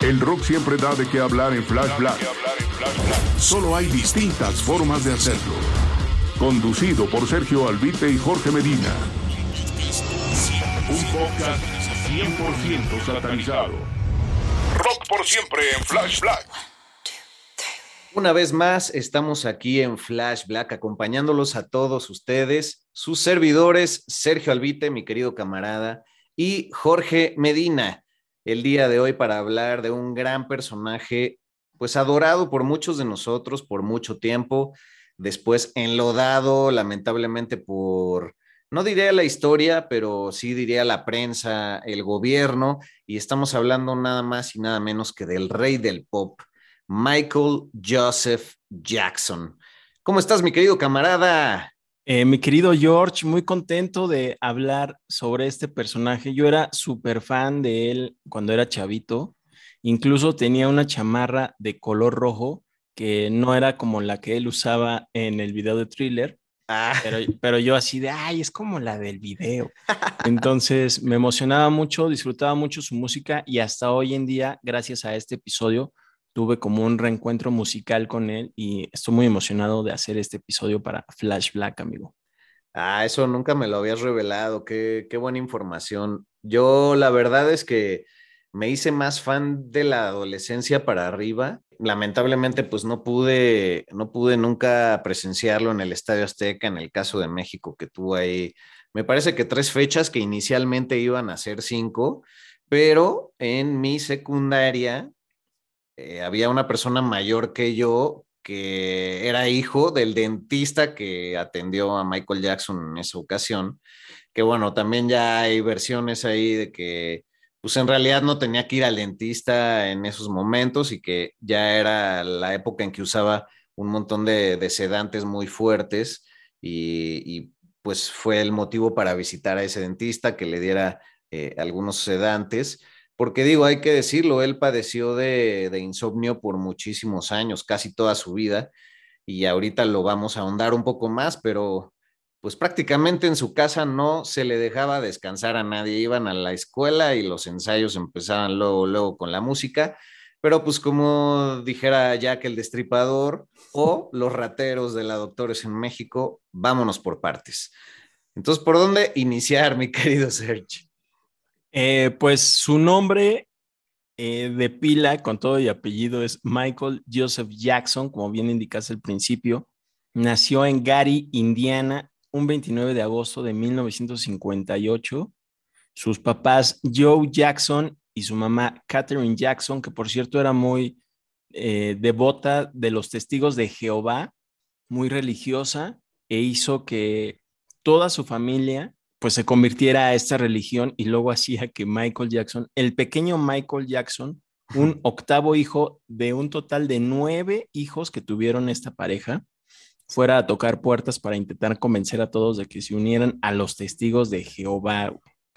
El rock siempre da de qué hablar en Flash Black. Solo hay distintas formas de hacerlo. Conducido por Sergio Albite y Jorge Medina. Un podcast 100% satanizado. Rock por siempre en Flash Black. Una vez más, estamos aquí en Flash Black acompañándolos a todos ustedes, sus servidores, Sergio Albite, mi querido camarada, y Jorge Medina, el día de hoy para hablar de un gran personaje, pues adorado por muchos de nosotros por mucho tiempo, después enlodado lamentablemente por no diría la historia, pero sí diría la prensa, el gobierno, y estamos hablando nada más y nada menos que del rey del pop, Michael Joseph Jackson. ¿Cómo estás, mi querido camarada? Eh, mi querido George, muy contento de hablar sobre este personaje. Yo era súper fan de él cuando era chavito. Incluso tenía una chamarra de color rojo que no era como la que él usaba en el video de thriller, Ah, pero, pero yo así de, ay, es como la del video. Entonces me emocionaba mucho, disfrutaba mucho su música y hasta hoy en día, gracias a este episodio, tuve como un reencuentro musical con él y estoy muy emocionado de hacer este episodio para Flash Black, amigo. ah, eso nunca me lo habías revelado, qué, qué buena información. Yo la verdad es que me hice más fan de la adolescencia para arriba. Lamentablemente, pues no pude, no pude nunca presenciarlo en el Estadio Azteca, en el caso de México, que tuvo ahí, me parece que tres fechas que inicialmente iban a ser cinco, pero en mi secundaria eh, había una persona mayor que yo que era hijo del dentista que atendió a Michael Jackson en esa ocasión, que bueno, también ya hay versiones ahí de que pues en realidad no tenía que ir al dentista en esos momentos y que ya era la época en que usaba un montón de, sedantes muy fuertes y, y, pues fue el motivo para visitar a ese dentista que le diera eh, algunos sedantes. Porque digo, hay que decirlo, él padeció de, de insomnio por muchísimos años, casi toda su vida, y ahorita lo vamos a ahondar un poco más, pero pues prácticamente en su casa no se le dejaba descansar a nadie, iban a la escuela y los ensayos empezaban luego, luego con la música, pero pues como dijera Jack el Destripador o los rateros de la Doctores en México, vámonos por partes. Entonces, ¿por dónde iniciar, mi querido Serge? Eh, pues su nombre eh, de pila con todo y apellido es Michael Joseph Jackson, como bien indicaste al principio. Nació en Gary, Indiana, un 29 de agosto de 1958. Sus papás Joe Jackson y su mamá Catherine Jackson, que por cierto era muy eh, devota de los testigos de Jehová, muy religiosa, e hizo que toda su familia pues se convirtiera a esta religión y luego hacía que Michael Jackson, el pequeño Michael Jackson, un octavo hijo de un total de nueve hijos que tuvieron esta pareja, fuera a tocar puertas para intentar convencer a todos de que se unieran a los testigos de Jehová.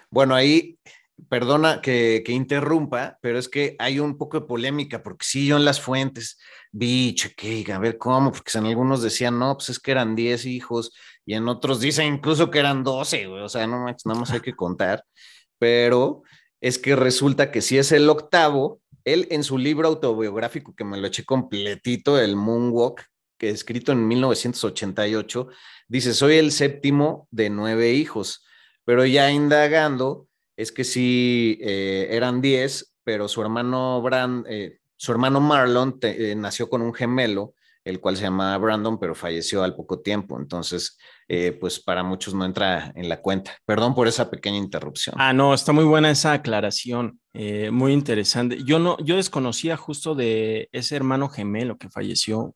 Bueno, ahí, perdona que, que interrumpa, pero es que hay un poco de polémica, porque sí, yo en las fuentes vi, chequé, a ver cómo, porque en algunos decían, no, pues es que eran 10 hijos, y en otros dicen incluso que eran 12, güey, o sea, no, nada más hay que contar, pero es que resulta que si es el octavo, él en su libro autobiográfico, que me lo eché completito, el Moonwalk, que escrito en 1988, dice, soy el séptimo de nueve hijos, pero ya indagando, es que sí eh, eran 10, pero su hermano, Brand, eh, su hermano Marlon eh, nació con un gemelo, el cual se llamaba Brandon, pero falleció al poco tiempo. Entonces, pues para muchos no entra en la cuenta. Perdón por esa pequeña interrupción. Ah, no, está muy buena esa aclaración, muy interesante. Yo no, yo desconocía justo de ese hermano gemelo que falleció.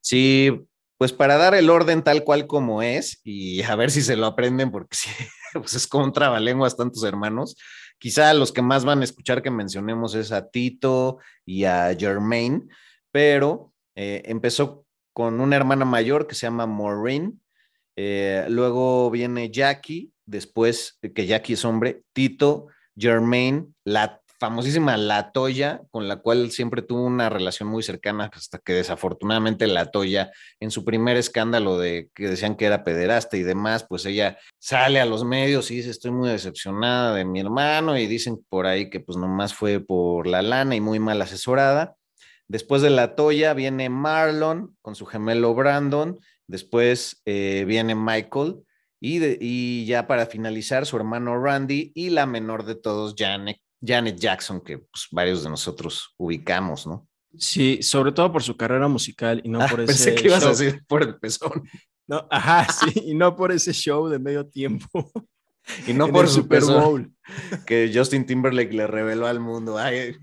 Sí, pues para dar el orden tal cual como es y a ver si se lo aprenden, porque sí, pues es como un trabalenguas tantos hermanos. Quizá los que más van a escuchar que mencionemos es a Tito y a Germaine, pero eh, empezó con una hermana mayor que se llama Maureen, eh, luego viene Jackie, después que Jackie es hombre, Tito, Germaine, la famosísima La Toya, con la cual siempre tuvo una relación muy cercana, hasta que desafortunadamente La Toya, en su primer escándalo de que decían que era pederasta y demás, pues ella sale a los medios y dice, estoy muy decepcionada de mi hermano, y dicen por ahí que pues nomás fue por la lana y muy mal asesorada. Después de La Toya viene Marlon con su gemelo Brandon, después eh, viene Michael, y, y, ya para finalizar, su hermano Randy y la menor de todos, Janet, Janet Jackson, que pues, varios de nosotros ubicamos, ¿no? Sí, sobre todo por su carrera musical y no ah, por ese. Pensé que ibas a decir por el pezón. No, ajá, sí, y no por ese show de medio tiempo. Y no por su Super Bowl. Que Justin Timberlake le reveló al mundo. Ay,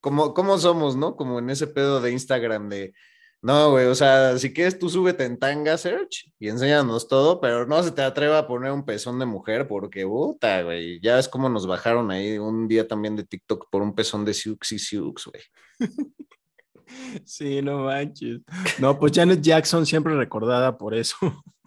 ¿cómo, ¿Cómo somos, no? Como en ese pedo de Instagram de no, güey, o sea, si quieres tú súbete en tanga search y enséñanos todo, pero no se te atreva a poner un pezón de mujer porque, puta, güey, ya ves cómo nos bajaron ahí un día también de TikTok por un pezón de Siux y Siux, güey. Sí, no manches. No, pues Janet Jackson siempre recordada por eso.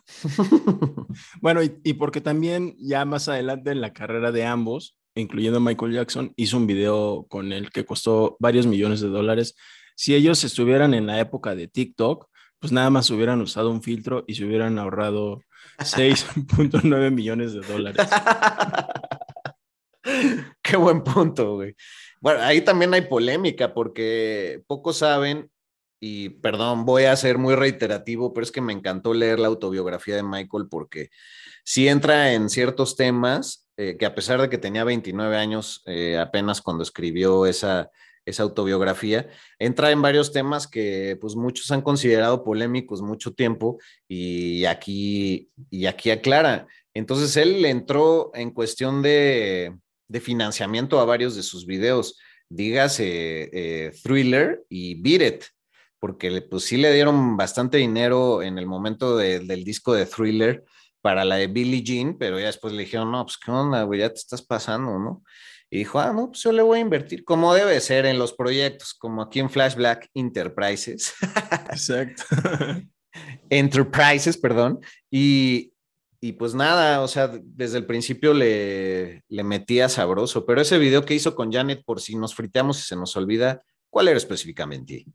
bueno, y, y, porque también ya más adelante en la carrera de ambos, incluyendo Michael Jackson, hizo un video con el que costó varios millones de dólares si ellos estuvieran en la época de TikTok, pues nada más hubieran usado un filtro y se hubieran ahorrado 6.9 millones de dólares. Qué buen punto, güey. Bueno, ahí también hay polémica porque pocos saben, y perdón, voy a ser muy reiterativo, pero es que me encantó leer la autobiografía de Michael porque sí entra en ciertos temas eh, que a pesar de que tenía 29 años eh, apenas cuando escribió esa, esa autobiografía, entra en varios temas que pues muchos han considerado polémicos mucho tiempo y aquí, y aquí aclara. Entonces él entró en cuestión de, financiamiento a varios de sus videos, dígase eh, Thriller y Beat porque pues sí le dieron bastante dinero en el momento del disco de Thriller para la de Billie Jean, pero ya después le dijeron, no, pues qué onda, güey, ya te estás pasando, ¿no? Y dijo, ah, no, pues yo le voy a invertir como debe ser en los proyectos, como aquí en Flash Black Enterprises. Exacto. Enterprises, perdón. Y, y, pues nada, o sea, desde el principio le, le metía sabroso, pero ese video que hizo con Janet, por si nos friteamos y se nos olvida, ¿cuál era específicamente?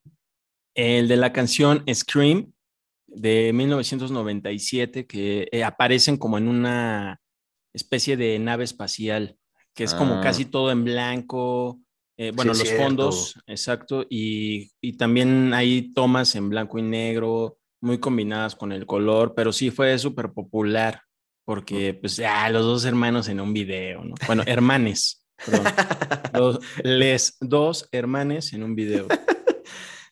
El de la canción Scream de 1997, que eh, aparecen como en una especie de nave espacial que es como casi ah. todo en blanco. Eh, bueno, los fondos, exacto, y, y, también hay tomas en blanco y negro, muy combinadas con el color, pero sí fue súper popular, porque pues ya los dos hermanos en un video, ¿no? Bueno, hermanes, perdón. les dos hermanes en un video.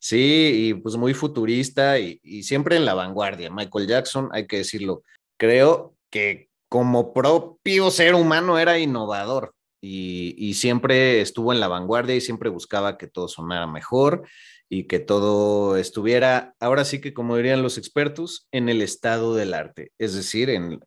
Sí, y pues muy futurista y, y siempre en la vanguardia. Michael Jackson, hay que decirlo, creo que como propio ser humano era innovador y, siempre estuvo en la vanguardia y siempre buscaba que todo sonara mejor y que todo estuviera, ahora sí que como dirían los expertos, en el estado del arte, es decir, en,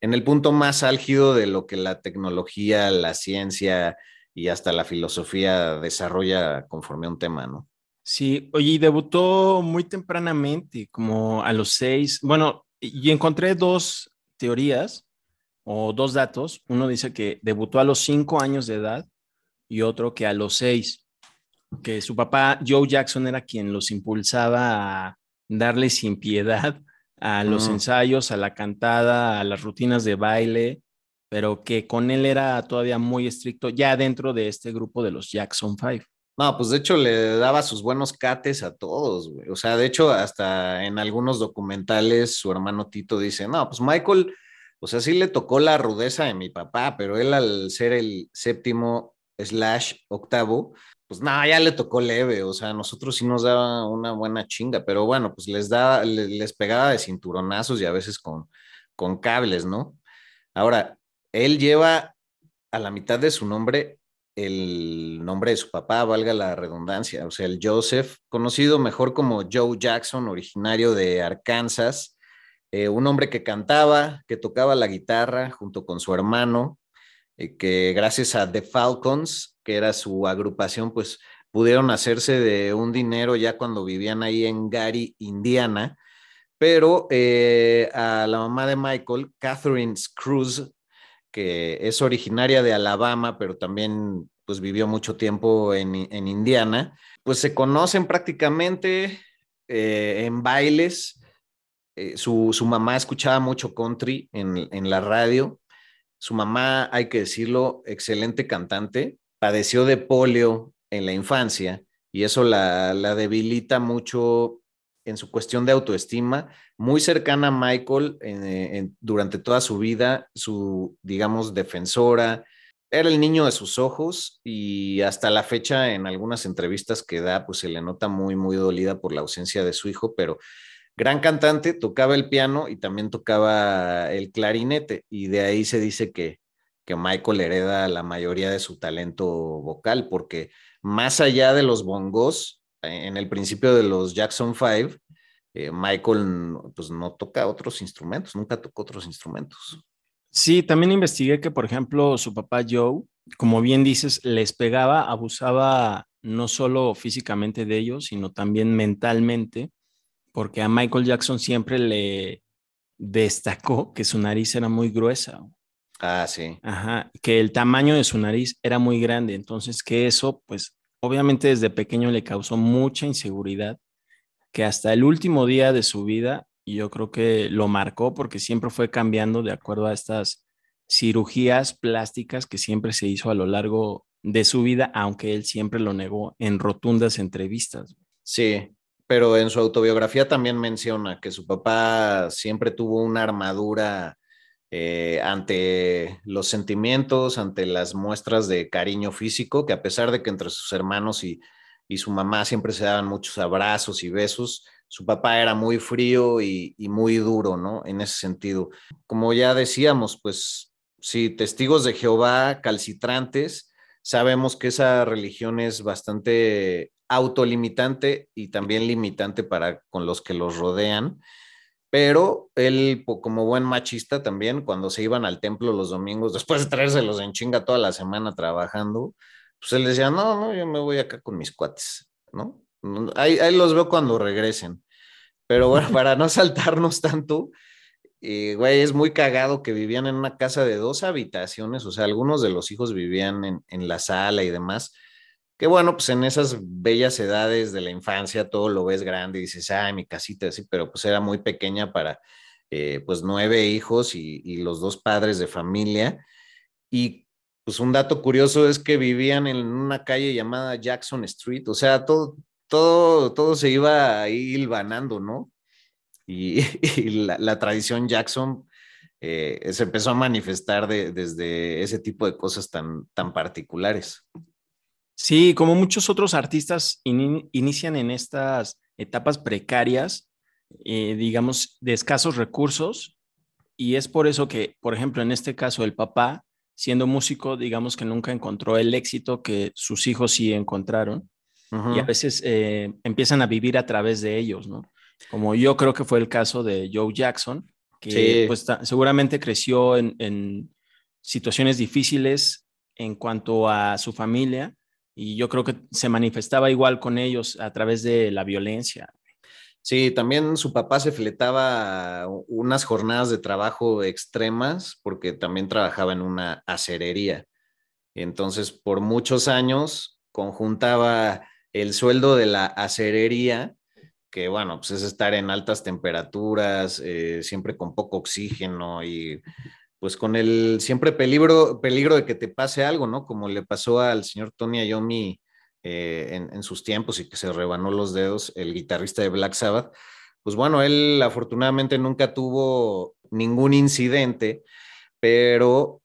en el punto más álgido de lo que la tecnología, la ciencia y hasta la filosofía desarrolla conforme a un tema, ¿no? Sí, oye, y debutó muy tempranamente, como a los seis. Bueno, y encontré dos teorías o dos datos. Uno dice que debutó a los cinco años de edad y otro que a los seis, que su papá Joe Jackson era quien los impulsaba a darle sin piedad a los mm. ensayos, a la cantada, a las rutinas de baile, pero que con él era todavía muy estricto ya dentro de este grupo de los Jackson Five. No, pues de hecho le daba sus buenos cates a todos, güey. O sea, de hecho, hasta en algunos documentales su hermano Tito dice, no, pues Michael O sea, sí le tocó la rudeza de mi papá, pero él al ser el séptimo slash octavo, pues nada, ya le tocó leve, o sea, a nosotros sí nos daba una buena chinga, pero bueno, pues les da, les, pegaba de cinturonazos y a veces con, con cables, ¿no? Ahora, él lleva a la mitad de su nombre el nombre de su papá, valga la redundancia, o sea, el Joseph, conocido mejor como Joe Jackson, originario de Arkansas, eh, un hombre que cantaba, que tocaba la guitarra junto con su hermano, eh, que gracias a The Falcons, que era su agrupación, pues pudieron hacerse de un dinero ya cuando vivían ahí en Gary, Indiana. Pero eh, a la mamá de Michael, Catherine Cruz, que es originaria de Alabama, pero también pues vivió mucho tiempo en, Indiana, pues se conocen prácticamente en bailes, eh, su, mamá escuchaba mucho country en, la radio. Su mamá, hay que decirlo, excelente cantante, padeció de polio en la infancia y eso la, debilita mucho en su cuestión de autoestima, muy cercana a Michael durante toda su vida, su, digamos, defensora, era el niño de sus ojos y hasta la fecha en algunas entrevistas que da, pues se le nota muy, muy dolida por la ausencia de su hijo, pero gran cantante, tocaba el piano y también tocaba el clarinete y de ahí se dice que, que Michael hereda la mayoría de su talento vocal porque más allá de los bongos, en el principio de los Jackson Five, eh, Michael pues no toca otros instrumentos, nunca tocó otros instrumentos. Sí, también investigué que, por ejemplo, su papá Joe, como bien dices, les pegaba, abusaba no solo físicamente de ellos, sino también mentalmente porque a Michael Jackson siempre le destacó que su nariz era muy gruesa. Ah, sí. Ajá, que el tamaño de su nariz era muy grande, entonces que eso, pues, obviamente desde pequeño le causó mucha inseguridad, que hasta el último día de su vida, y yo creo que lo marcó porque siempre fue cambiando de acuerdo a estas cirugías plásticas que siempre se hizo a lo largo de su vida, aunque él siempre lo negó en rotundas entrevistas. Sí, pero en su autobiografía también menciona que su papá siempre tuvo una armadura eh, ante los sentimientos, ante las muestras de cariño físico, que a pesar de que entre sus hermanos y, su mamá siempre se daban muchos abrazos y besos, su papá era muy frío y, y, muy duro, ¿no? En ese sentido. Como ya decíamos, pues sí, testigos de Jehová calcitrantes, sabemos que esa religión es bastante autolimitante y también limitante para con los que los rodean. Pero él, como buen machista también, cuando se iban al templo los domingos, después de traérselos en chinga toda la semana trabajando, pues él decía, no, no, yo me voy acá con mis cuates, ¿no? Ahí, ahí los veo cuando regresen. Pero bueno, para no saltarnos tanto, y, güey, es muy cagado que vivían en una casa de dos habitaciones, o sea, algunos de los hijos vivían en, en la sala y demás, que bueno, pues en esas bellas edades de la infancia todo lo ves grande y dices, ay, mi casita, así, pero pues era muy pequeña para eh, pues nueve hijos y, los dos padres de familia. Y pues un dato curioso es que vivían en una calle llamada Jackson Street, o sea, todo, todo, todo se iba ahí hilvanando, ¿no? Y, la, tradición Jackson eh, se empezó a manifestar desde ese tipo de cosas tan, tan particulares. Sí, como muchos otros artistas inician en estas etapas precarias, eh, digamos, de escasos recursos, y es por eso que, por ejemplo, en este caso, el papá, siendo músico, digamos que nunca encontró el éxito que sus hijos sí encontraron, y a veces eh, empiezan a vivir a través de ellos, ¿no? Como yo creo que fue el caso de Joe Jackson, que pues, seguramente creció en, en situaciones difíciles en cuanto a su familia, y yo creo que se manifestaba igual con ellos a través de la violencia. Sí, también su papá se fletaba unas jornadas de trabajo extremas porque también trabajaba en una acerería. Entonces, por muchos años conjuntaba el sueldo de la acerería, que bueno, pues es estar en altas temperaturas, eh, siempre con poco oxígeno y pues con el siempre peligro, peligro de que te pase algo, ¿no? Como le pasó al señor Tony Iommi eh, en, sus tiempos y que se rebanó los dedos, el guitarrista de Black Sabbath. Pues bueno, él afortunadamente nunca tuvo ningún incidente, pero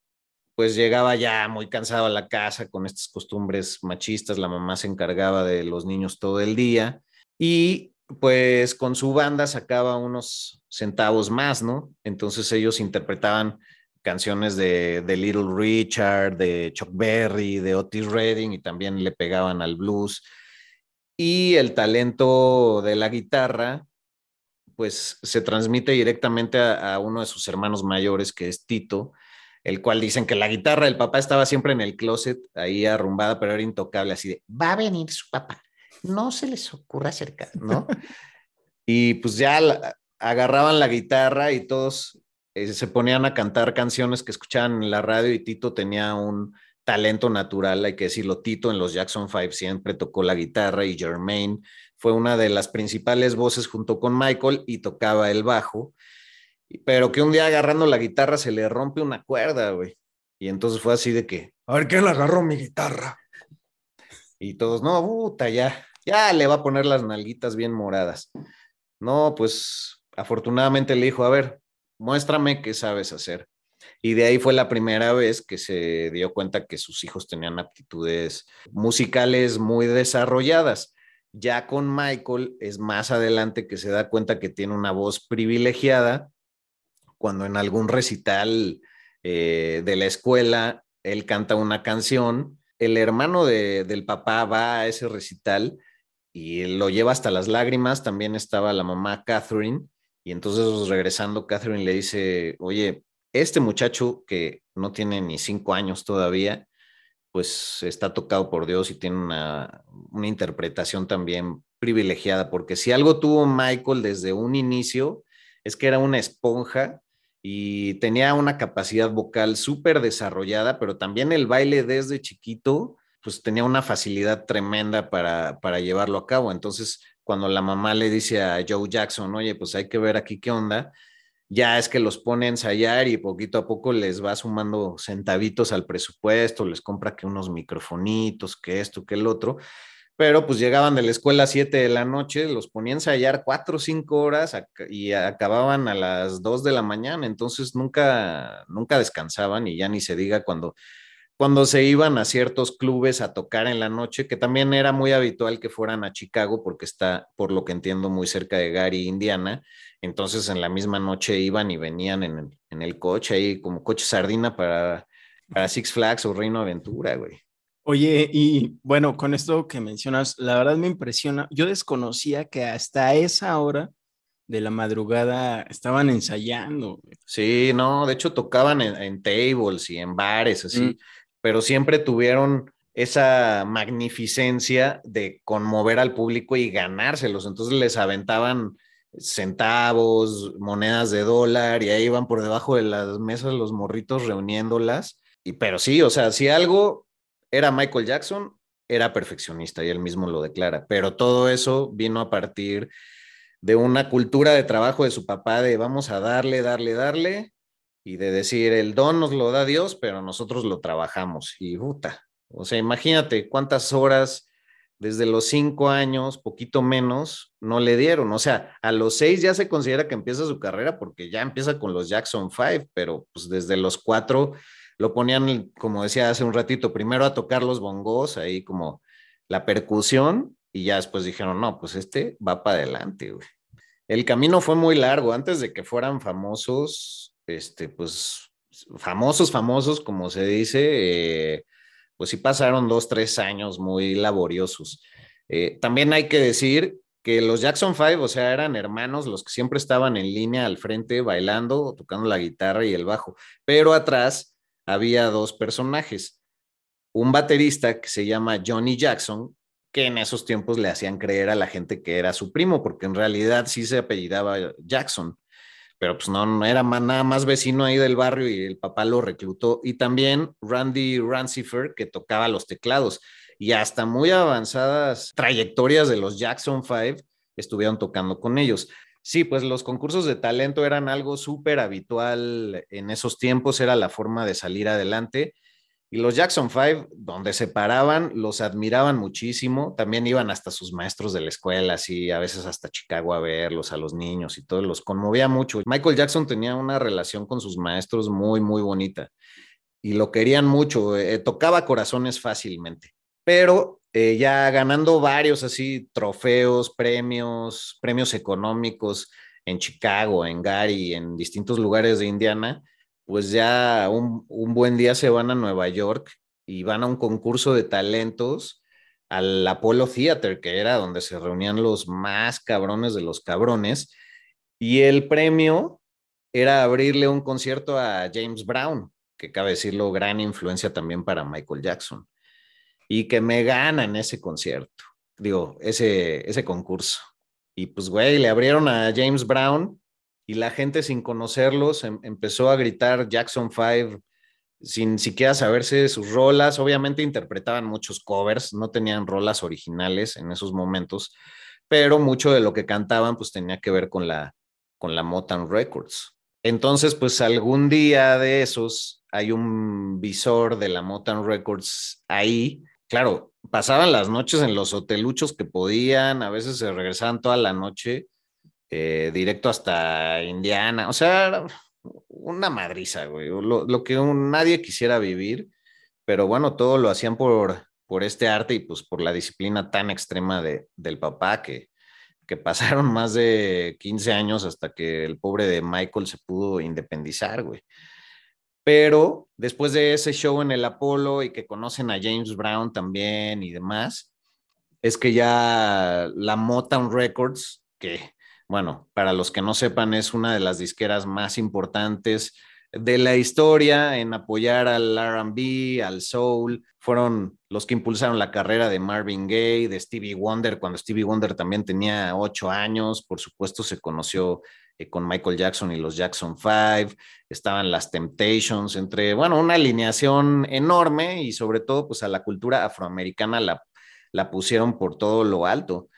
pues llegaba ya muy cansado a la casa con estas costumbres machistas, la mamá se encargaba de los niños todo el día y pues con su banda sacaba unos centavos más, ¿no? Entonces ellos interpretaban canciones de, de, Little Richard, de Chuck Berry, de Otis Redding y también le pegaban al blues. Y el talento de la guitarra, pues se transmite directamente a, a uno de sus hermanos mayores, que es Tito, el cual dicen que la guitarra del papá estaba siempre en el closet, ahí arrumbada, pero era intocable, así de, va a venir su papá, no se les ocurra acercar, ¿no? y pues ya agarraban la guitarra y todos eh, se ponían a cantar canciones que escuchaban en la radio y Tito tenía un talento natural, hay que decirlo, Tito en los Jackson Five siempre tocó la guitarra y Jermaine fue una de las principales voces junto con Michael y tocaba el bajo pero que un día agarrando la guitarra se le rompe una cuerda, güey. Y entonces fue así de que, a ver, ¿quién le agarró mi guitarra? Y todos, no, puta, ya, ya le va a poner las nalguitas bien moradas. No, pues afortunadamente le dijo, a ver, muéstrame qué sabes hacer. Y de ahí fue la primera vez que se dio cuenta que sus hijos tenían aptitudes musicales muy desarrolladas. Ya con Michael es más adelante que se da cuenta que tiene una voz privilegiada cuando en algún recital eh, de la escuela él canta una canción, el hermano del papá va a ese recital y lo lleva hasta las lágrimas, también estaba la mamá Catherine, y entonces regresando Catherine le dice, oye, este muchacho que no tiene ni cinco años todavía, pues está tocado por Dios y tiene una, una interpretación también privilegiada, porque si algo tuvo Michael desde un inicio, es que era una esponja y tenía una capacidad vocal súper desarrollada, pero también el baile desde chiquito, pues tenía una facilidad tremenda para, para llevarlo a cabo. Entonces, cuando la mamá le dice a Joe Jackson, oye, pues hay que ver aquí qué onda, ya es que los pone a ensayar y poquito a poco les va sumando centavitos al presupuesto, les compra que unos microfonitos, que esto, que el otro, pero pues llegaban de la escuela a 7 de la noche, los ponían a ensayar 4 o 5 horas y acababan a las 2 de la mañana, entonces nunca, nunca descansaban y ya ni se diga cuando, cuando se iban a ciertos clubes a tocar en la noche, que también era muy habitual que fueran a Chicago porque está, por lo que entiendo, muy cerca de Gary, Indiana, entonces en la misma noche iban y venían en el, en el coche ahí como coche sardina para, para Six Flags o Reino Aventura, güey. Oye, y bueno, con esto que mencionas, la verdad me impresiona. Yo desconocía que hasta esa hora de la madrugada estaban ensayando. Sí, no, de hecho tocaban en, tables y en bares, así, mm. Pero siempre tuvieron esa magnificencia de conmover al público y ganárselos. Entonces les aventaban centavos, monedas de dólar y ahí iban por debajo de las mesas los morritos reuniéndolas. Y pero sí, o sea, si algo era Michael Jackson, era perfeccionista y él mismo lo declara, pero todo eso vino a partir de una cultura de trabajo de su papá de vamos a darle, darle, darle y de decir el don nos lo da Dios, pero nosotros lo trabajamos y puta. O sea, imagínate cuántas horas desde los cinco años, poquito menos, no le dieron. O sea, a los seis ya se considera que empieza su carrera porque ya empieza con los Jackson Five, pero pues desde los cuatro lo ponían, como decía hace un ratito, primero a tocar los bongos, ahí como la percusión, y ya después dijeron, no, pues este va para adelante. El camino fue muy largo, antes de que fueran famosos, este, pues, famosos, famosos, como se dice, eh, pues sí pasaron dos, tres años muy laboriosos. Eh, también hay que decir que los Jackson Five, o sea, eran hermanos los que siempre estaban en línea al frente bailando, tocando la guitarra y el bajo, pero atrás había dos personajes. Un baterista que se llama Johnny Jackson, que en esos tiempos le hacían creer a la gente que era su primo, porque en realidad sí se apellidaba Jackson, pero pues no, no era nada más vecino ahí del barrio y el papá lo reclutó. Y también Randy Rancifer, que tocaba los teclados. Y hasta muy avanzadas trayectorias de los Jackson Five estuvieron tocando con ellos. Sí, pues los concursos de talento eran algo súper habitual en esos tiempos, era la forma de salir adelante. Y los Jackson Five, donde se paraban, los admiraban muchísimo. También iban hasta sus maestros de la escuela, así a veces hasta Chicago a verlos, a los niños y todo, los conmovía mucho. Michael Jackson tenía una relación con sus maestros muy, muy bonita y lo querían mucho. Eh, tocaba corazones fácilmente. Pero eh, ya ganando varios así trofeos, premios, premios económicos en Chicago, en Gary, en distintos lugares de Indiana, pues ya un, buen día se van a Nueva York y van a un concurso de talentos al Apollo Theater, que era donde se reunían los más cabrones de los cabrones, y el premio era abrirle un concierto a James Brown, que cabe decirlo, gran influencia también para Michael Jackson, y que me ganan ese concierto, digo, ese, ese concurso. Y pues, güey, le abrieron a James Brown y la gente sin conocerlos em, empezó a gritar Jackson 5 sin siquiera saberse sus rolas. Obviamente interpretaban muchos covers, no tenían rolas originales en esos momentos, pero mucho de lo que cantaban pues tenía que ver con la, con la Motown Records. Entonces, pues algún día de esos hay un visor de la Motown Records ahí. Claro, pasaban las noches en los hoteluchos que podían, a veces se regresaban toda la noche eh, directo hasta Indiana, o sea, una madriza, güey, lo, que nadie quisiera vivir, pero bueno, todo lo hacían por, por este arte y pues por la disciplina tan extrema de, del papá que, que pasaron más de 15 años hasta que el pobre de Michael se pudo independizar, güey. Pero después de ese show en el Apolo y que conocen a James Brown también y demás, es que ya la Motown Records, que bueno, para los que no sepan, es una de las disqueras más importantes de la historia en apoyar al RB, al soul. Fueron los que impulsaron la carrera de Marvin Gaye, de Stevie Wonder, cuando Stevie Wonder también tenía ocho años. Por supuesto, se conoció eh, con Michael Jackson y los Jackson Five. Estaban las Temptations, entre, bueno, una alineación enorme y sobre todo, pues a la cultura afroamericana la, la pusieron por todo lo alto.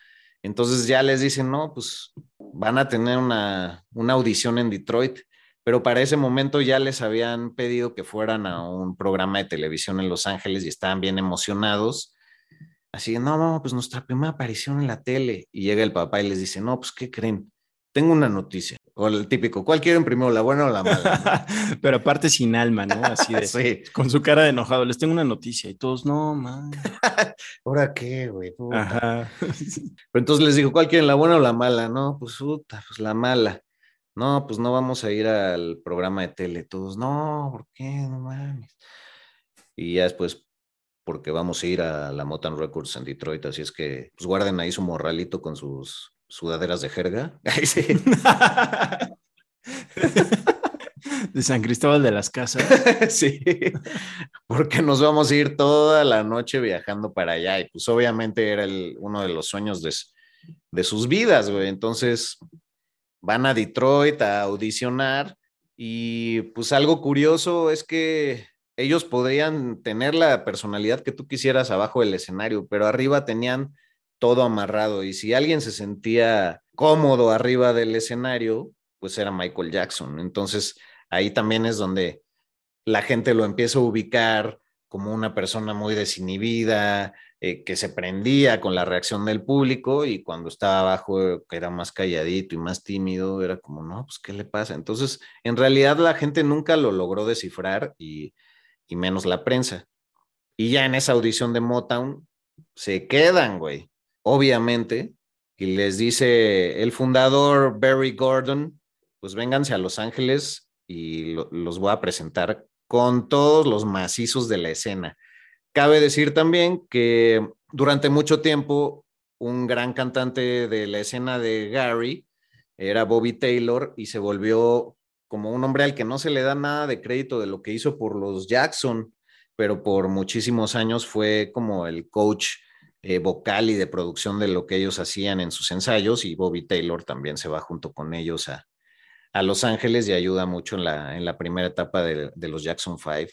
Entonces ya les dicen, no, pues van a tener una, audición en Detroit, pero para ese momento ya les habían pedido que fueran a un programa de televisión en Los Ángeles y estaban bien emocionados. Así, no, no, pues nuestra primera aparición en la tele. Y llega el papá y les dice, no, pues, ¿qué creen? Tengo una noticia. O el típico, ¿cuál quieren primero, la buena o la mala? Pero aparte sin alma, ¿no? Así de, sí. con su cara de enojado, les tengo una noticia y todos, no, man. ¿Ahora qué, güey? Ajá. Pero entonces les digo, ¿cuál quieren, la buena o la mala? No, pues puta, pues la mala. No, pues no vamos a ir al programa de tele. Todos, no, ¿por qué? No mames. Y ya después, porque vamos a ir a la Motown Records en Detroit, así es que pues guarden ahí su morralito con sus sudaderas de jerga. de San Cristóbal de las Casas. sí, porque nos vamos a ir toda la noche viajando para allá y pues obviamente era uno de los sueños de, de sus vidas, güey. Entonces van a Detroit a audicionar y pues algo curioso es que ellos podrían tener la personalidad que tú quisieras abajo del escenario, pero arriba tenían todo amarrado y si alguien se sentía cómodo arriba del escenario, pues era Michael Jackson. Entonces ahí también es donde la gente lo empieza a ubicar como una persona muy desinhibida, eh, que se prendía con la reacción del público y cuando estaba abajo, que era más calladito y más tímido, era como, no, pues, ¿qué le pasa? Entonces, en realidad la gente nunca lo logró descifrar y, y menos la prensa. Y ya en esa audición de Motown, se quedan, güey obviamente, y les dice el fundador Barry Gordon, pues vénganse a Los Ángeles y los voy a presentar con todos los macizos de la escena. Cabe decir también que durante mucho tiempo un gran cantante de la escena de Gary era Bobby Taylor y se volvió como un hombre al que no se le da nada de crédito de lo que hizo por los Jackson, pero por muchísimos años fue como el coach eh, vocal y de producción de lo que ellos hacían en sus ensayos y Bobby Taylor también se va junto con ellos a, Los Ángeles y ayuda mucho en la, en la primera etapa de, los Jackson Five.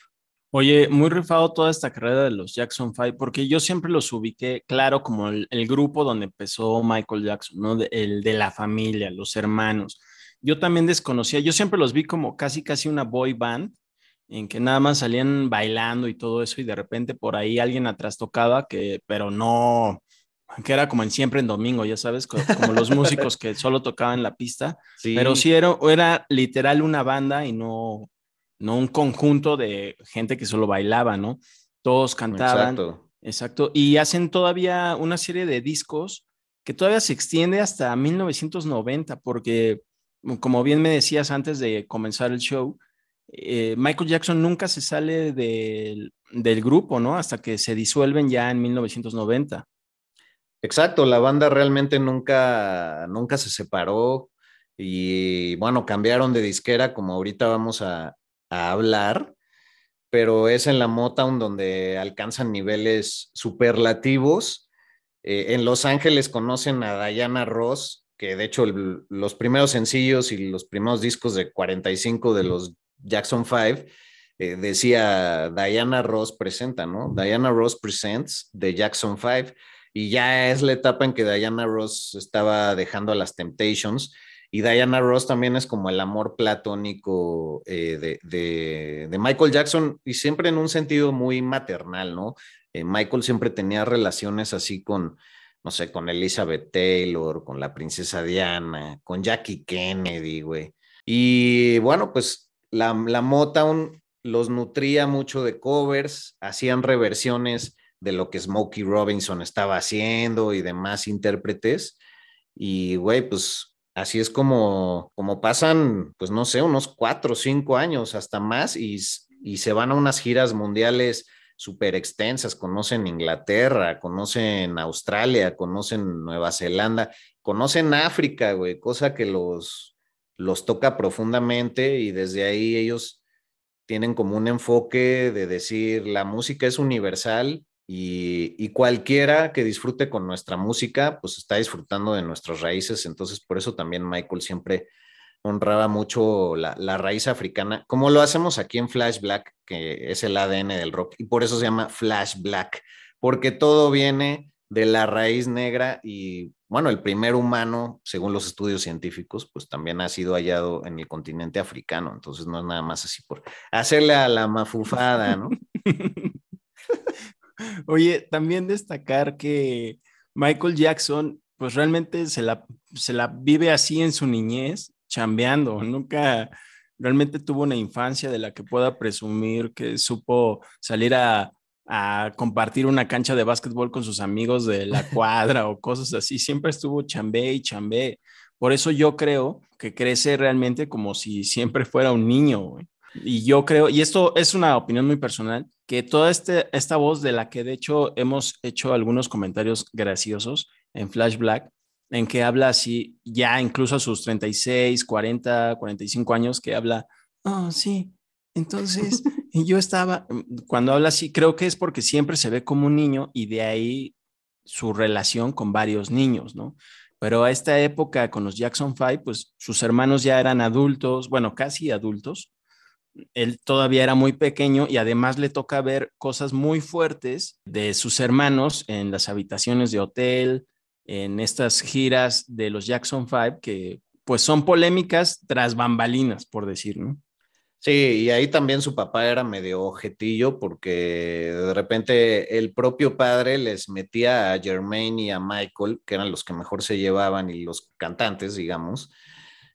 Oye, muy rifado toda esta carrera de los Jackson Five, porque yo siempre los ubiqué, claro, como el, grupo donde empezó Michael Jackson, ¿no? el de la familia, los hermanos. Yo también desconocía, yo siempre los vi como casi, casi una boy band, en que nada más salían bailando y todo eso y de repente por ahí alguien atrás tocaba, que, pero no, que era como en siempre en domingo, ya sabes, como, los músicos que solo tocaban la pista, pero sí era, era literal una banda y no, no un conjunto de gente que solo bailaba, ¿no? Todos cantaban. Exacto. Exacto. Y hacen todavía una serie de discos que todavía se extiende hasta 1990, porque como bien me decías antes de comenzar el show, eh, Michael Jackson nunca se sale del, del grupo, ¿no? Hasta que se disuelven ya en 1990. Exacto, la banda realmente nunca, nunca se separó y bueno, cambiaron de disquera como ahorita vamos a, hablar, pero es en la Motown donde alcanzan niveles superlativos. Eh, en Los Ángeles conocen a Diana Ross, que de hecho los primeros sencillos y los primeros discos de 45 de los Jackson 5 eh, decía Diana Ross presenta, ¿no? Diana Ross presents de Jackson 5 y ya es la etapa en que Diana Ross estaba dejando a las Temptations. Y Diana Ross también es como el amor platónico eh, de, Michael Jackson y siempre en un sentido muy maternal, ¿no? Eh, Michael siempre tenía relaciones así con, no sé, con Elizabeth Taylor, con la princesa Diana, con Jackie Kennedy, güey. Y bueno, pues la, la Motown los nutría mucho de covers, hacían reversiones de lo que Smokey Robinson estaba haciendo y demás intérpretes. Y, güey, pues así es como, como pasan, pues no sé, unos cuatro o cinco años, hasta más, y, y se van a unas giras mundiales súper extensas, conocen Inglaterra, conocen Australia, conocen Nueva Zelanda, conocen África, güey, cosa que los, los toca profundamente y desde ahí ellos tienen como un enfoque de decir, la música es universal y, cualquiera que disfrute con nuestra música, pues está disfrutando de nuestras raíces. Entonces, por eso también Michael siempre honraba mucho la, raíz africana, como lo hacemos aquí en Flash Black, que es el ADN del rock. Y por eso se llama Flash Black, porque todo viene de la raíz negra y bueno, el primer humano, según los estudios científicos, pues también ha sido hallado en el continente africano. Entonces no es nada más así por hacerle a la mafufada, ¿no? Oye, también destacar que Michael Jackson, pues realmente se la, se la vive así en su niñez, chambeando. Nunca realmente tuvo una infancia de la que pueda presumir que supo salir a, compartir una cancha de básquetbol con sus amigos de la cuadra o cosas así. Siempre estuvo chambé y chambé. Por eso yo creo que crece realmente como si siempre fuera un niño. Y yo creo, y esto es una opinión muy personal, que toda este, esta voz de la que de hecho hemos hecho algunos comentarios graciosos en Flash Black, en que habla así, ya incluso a sus 36, 40, 45 años, que habla, oh, sí, entonces yo estaba, cuando habla así, creo que es porque siempre se ve como un niño y de ahí su relación con varios niños, ¿no? Pero a esta época con los Jackson Five, pues sus hermanos ya eran adultos, bueno, casi adultos, él todavía era muy pequeño y además le toca ver cosas muy fuertes de sus hermanos en las habitaciones de hotel, en estas giras de los Jackson Five, que pues son polémicas tras bambalinas, por decir, ¿no? Sí, y ahí también su papá era medio ojetillo porque de repente el propio padre les metía a Jermaine y a Michael, que eran los que mejor se llevaban y los cantantes, digamos,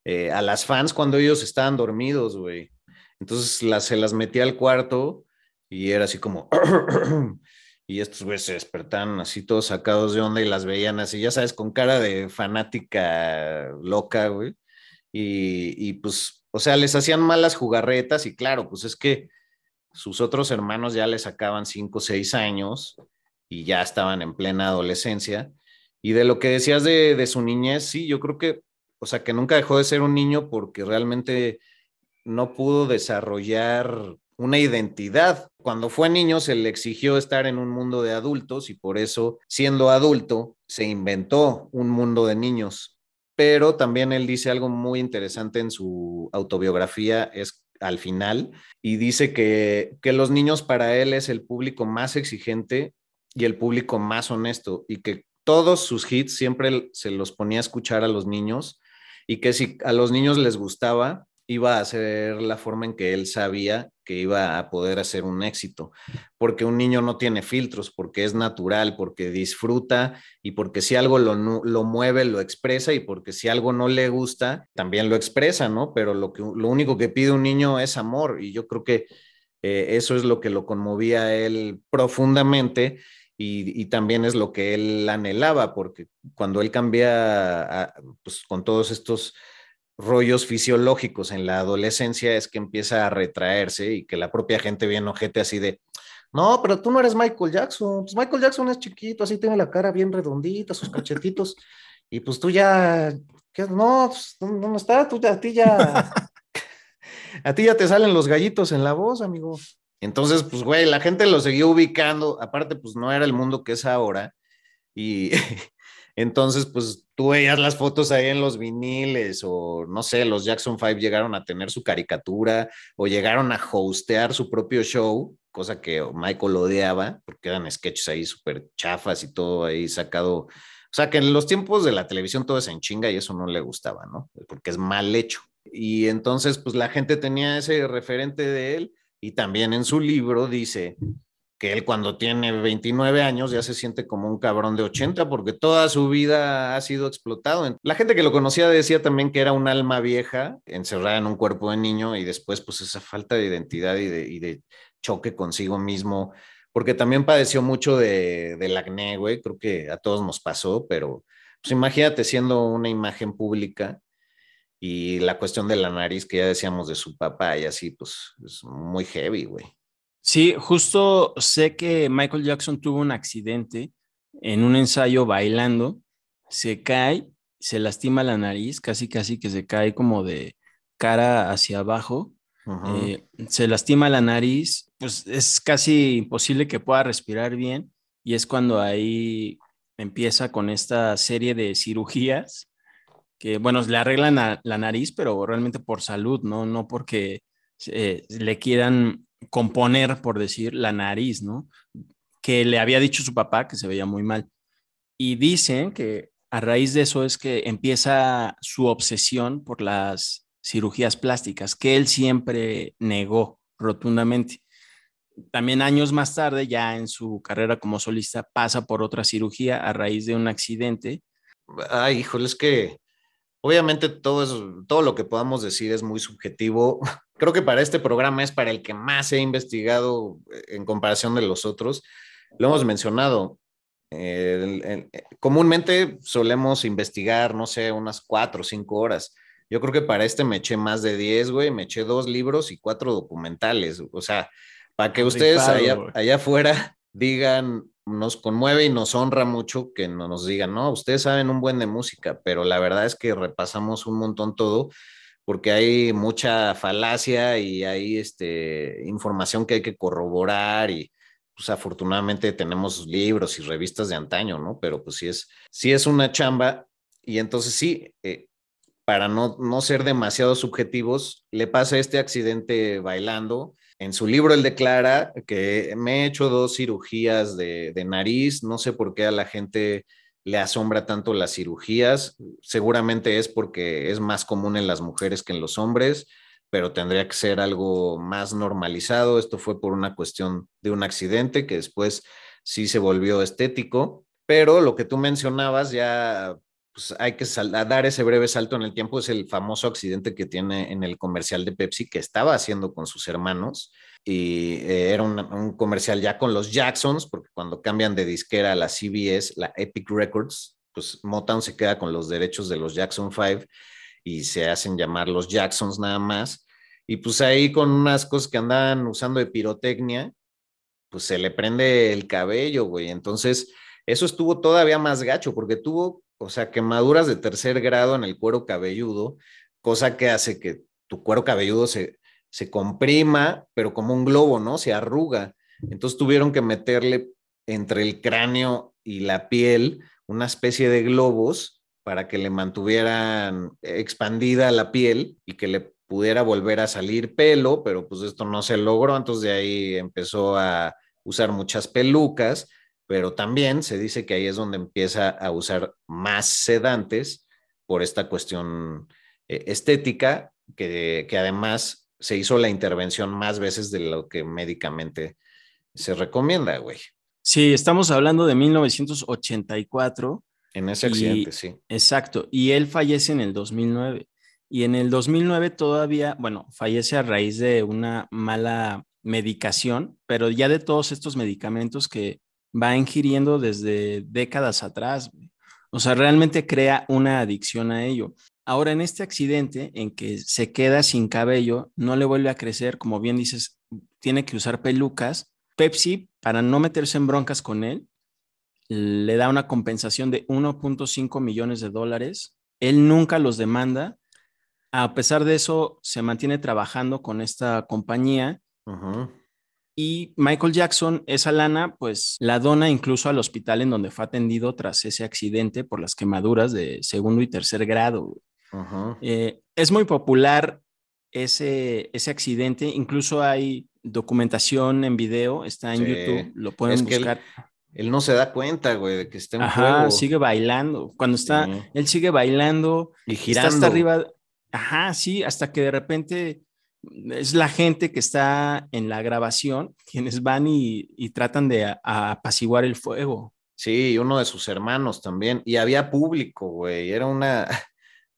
eh, a las fans cuando ellos estaban dormidos, güey. Entonces se las metía al cuarto y era así como... y estos güeyes se despertaban así todos sacados de onda y las veían así, ya sabes, con cara de fanática loca, güey. Y, pues, o sea, les hacían malas jugarretas y claro, pues es que sus otros hermanos ya les sacaban cinco o seis años y ya estaban en plena adolescencia. Y de lo que decías de, de su niñez, sí, yo creo que, o sea, que nunca dejó de ser un niño porque realmente no pudo desarrollar una identidad. Cuando fue niño se le exigió estar en un mundo de adultos y por eso, siendo adulto, se inventó un mundo de niños. Pero también él dice algo muy interesante en su autobiografía, es al final, y dice que, que los niños para él es el público más exigente y el público más honesto, y que todos sus hits siempre se los ponía a escuchar a los niños, y que si a los niños les gustaba, iba a ser la forma en que él sabía que iba a poder hacer un éxito, porque un niño no tiene filtros, porque es natural, porque disfruta y porque si algo lo, lo mueve, lo expresa y porque si algo no le gusta, también lo expresa, ¿no? Pero lo, que, lo único que pide un niño es amor y yo creo que eh, eso es lo que lo conmovía a él profundamente y, también es lo que él anhelaba, porque cuando él cambia pues, con todos estos rollos fisiológicos en la adolescencia es que empieza a retraerse y que la propia gente viene ojete así de, no, pero tú no eres Michael Jackson, pues Michael Jackson es chiquito, así tiene la cara bien redondita, sus cachetitos, y pues tú ya, ¿qué? no, pues, no está, tú ya, a ti ya, a ti ya te salen los gallitos en la voz, amigo. Entonces, pues, güey, la gente lo siguió ubicando, aparte, pues no era el mundo que es ahora, y entonces, pues tú veías las fotos ahí en los viniles o no sé, los Jackson Five llegaron a tener su caricatura o llegaron a hostear su propio show, cosa que Michael odiaba porque eran sketches ahí súper chafas y todo ahí sacado. O sea, que en los tiempos de la televisión todo es en chinga y eso no le gustaba, ¿no? Porque es mal hecho. Y entonces, pues la gente tenía ese referente de él y también en su libro dice que él cuando tiene 29 años ya se siente como un cabrón de 80 porque toda su vida ha sido explotado. La gente que lo conocía decía también que era un alma vieja encerrada en un cuerpo de niño y después pues esa falta de identidad y de, choque consigo mismo, porque también padeció mucho de, del acné, güey, creo que a todos nos pasó, pero pues imagínate siendo una imagen pública y la cuestión de la nariz que ya decíamos de su papá y así, pues es muy heavy, güey. Sí, justo sé que Michael Jackson tuvo un accidente en un ensayo bailando, se cae, se lastima la nariz, casi casi que se cae como de cara hacia abajo, eh, se lastima la nariz, pues es casi imposible que pueda respirar bien y es cuando ahí empieza con esta serie de cirugías que, bueno, le arreglan la nariz, pero realmente por salud, ¿no? No porque eh, le quieran componer, por decir, la nariz, ¿no? Que le había dicho su papá que se veía muy mal. Y dicen que a raíz de eso es que empieza su obsesión por las cirugías plásticas, que él siempre negó rotundamente. También años más tarde, ya en su carrera como solista, pasa por otra cirugía a raíz de un accidente. Ay, híjole, es que obviamente todo, es, todo lo que podamos decir es muy subjetivo. Creo que para este programa es para el que más he investigado eh, en comparación de los otros. Lo hemos mencionado. Eh, comúnmente solemos investigar, no sé, unas cuatro o cinco horas. Yo creo que para este me eché más de diez, güey. Me eché dos libros y cuatro documentales. O sea, para que ustedes allá, allá afuera digan, nos conmueve y nos honra mucho que nos digan, no, ustedes saben un buen de música, pero la verdad es que repasamos un montón todo porque hay mucha falacia y hay este, información que hay que corroborar y pues afortunadamente tenemos libros y revistas de antaño, ¿no? Pero pues sí es, sí es una chamba y entonces sí, eh, para no, no ser demasiado subjetivos, le pasa este accidente bailando. En su libro él declara que me he hecho dos cirugías de, de nariz, no sé por qué a la gente le asombra tanto las cirugías. Seguramente es porque es más común en las mujeres que en los hombres, pero tendría que ser algo más normalizado. Esto fue por una cuestión de un accidente que después sí se volvió estético, pero lo que tú mencionabas ya pues hay que dar ese breve salto en el tiempo, es el famoso accidente que tiene en el comercial de Pepsi que estaba haciendo con sus hermanos y eh, era un, comercial ya con los Jacksons, porque cuando cambian de disquera a la CBS, la Epic Records, pues Motown se queda con los derechos de los Jackson 5 y se hacen llamar los Jacksons nada más. Y pues ahí con unas cosas que andaban usando de pirotecnia, pues se le prende el cabello, güey. Entonces, eso estuvo todavía más gacho, porque tuvo, o sea, quemaduras de tercer grado en el cuero cabelludo, cosa que hace que tu cuero cabelludo se, se comprima, pero como un globo, ¿no? Se arruga. Entonces tuvieron que meterle entre el cráneo y la piel una especie de globos para que le mantuvieran expandida la piel y que le pudiera volver a salir pelo, pero pues esto no se logró, entonces de ahí empezó a usar muchas pelucas, pero también se dice que ahí es donde empieza a usar más sedantes por esta cuestión eh, estética que, que además se hizo la intervención más veces de lo que médicamente se recomienda, güey. Sí, estamos hablando de 1984. En ese accidente, sí. Exacto, y él fallece en el 2009. Y en el 2009 todavía, bueno, fallece a raíz de una mala medicación, pero ya de todos estos medicamentos que va ingiriendo desde décadas atrás. O sea, realmente crea una adicción a ello. Ahora, en este accidente en que se queda sin cabello, no le vuelve a crecer, como bien dices, tiene que usar pelucas. Pepsi, para no meterse en broncas con él, le da una compensación de 1.5 millones de dólares. Él nunca los demanda. A pesar de eso, se mantiene trabajando con esta compañía. Y Michael Jackson, esa lana, pues la dona incluso al hospital en donde fue atendido tras ese accidente por las quemaduras de segundo y tercer grado. Eh, es muy popular ese, ese accidente, incluso hay documentación en video, está en YouTube, lo pueden buscar. Él, no se da cuenta, güey, de que está en Ajá, sigue bailando. Cuando está, él sigue bailando y girando. hasta arriba. Ajá, sí, hasta que de repente es la gente que está en la grabación quienes van y, tratan de apaciguar el fuego. Sí, uno de sus hermanos también. Y había público, güey. Era una,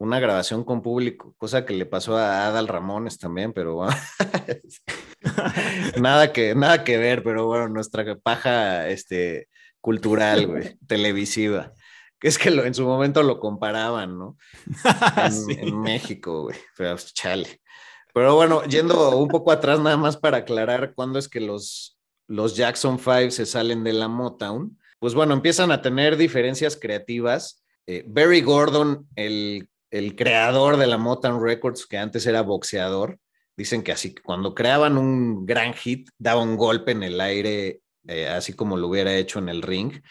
una grabación con público, cosa que le pasó a Adal Ramones también, pero nada, que, nada que ver, pero bueno, nuestra paja este, cultural, güey, televisiva. Que es que lo, en su momento lo comparaban, ¿no? En, México, güey, pero chale. Pero bueno, yendo un poco atrás nada más para aclarar cuándo es que los, los Jackson Five se salen de la Motown, pues bueno, empiezan a tener diferencias creativas. Eh, Barry Gordon, el el creador de la Motown Records, que antes era boxeador, dicen que así, cuando creaban un gran hit, daba un golpe en el aire, eh, así como lo hubiera hecho en el ring,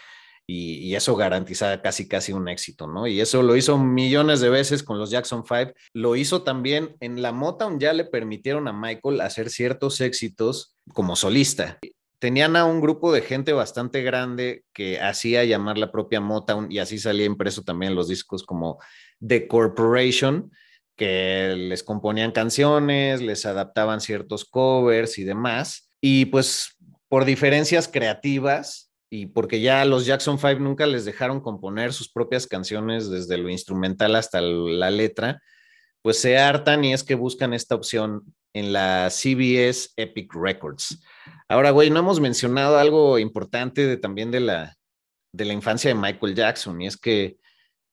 y, eso garantizaba casi, casi un éxito, ¿no? Y eso lo hizo millones de veces con los Jackson Five, lo hizo también en la Motown, ya le permitieron a Michael hacer ciertos éxitos como solista. Tenían a un grupo de gente bastante grande que hacía llamar la propia Motown y así salía impreso también los discos como The Corporation, que les componían canciones, les adaptaban ciertos covers y demás. Y pues por diferencias creativas y porque ya los Jackson Five nunca les dejaron componer sus propias canciones desde lo instrumental hasta la letra, pues se hartan y es que buscan esta opción en la CBS Epic Records. Ahora, güey, no hemos mencionado algo importante de, también de la, de la infancia de Michael Jackson y es que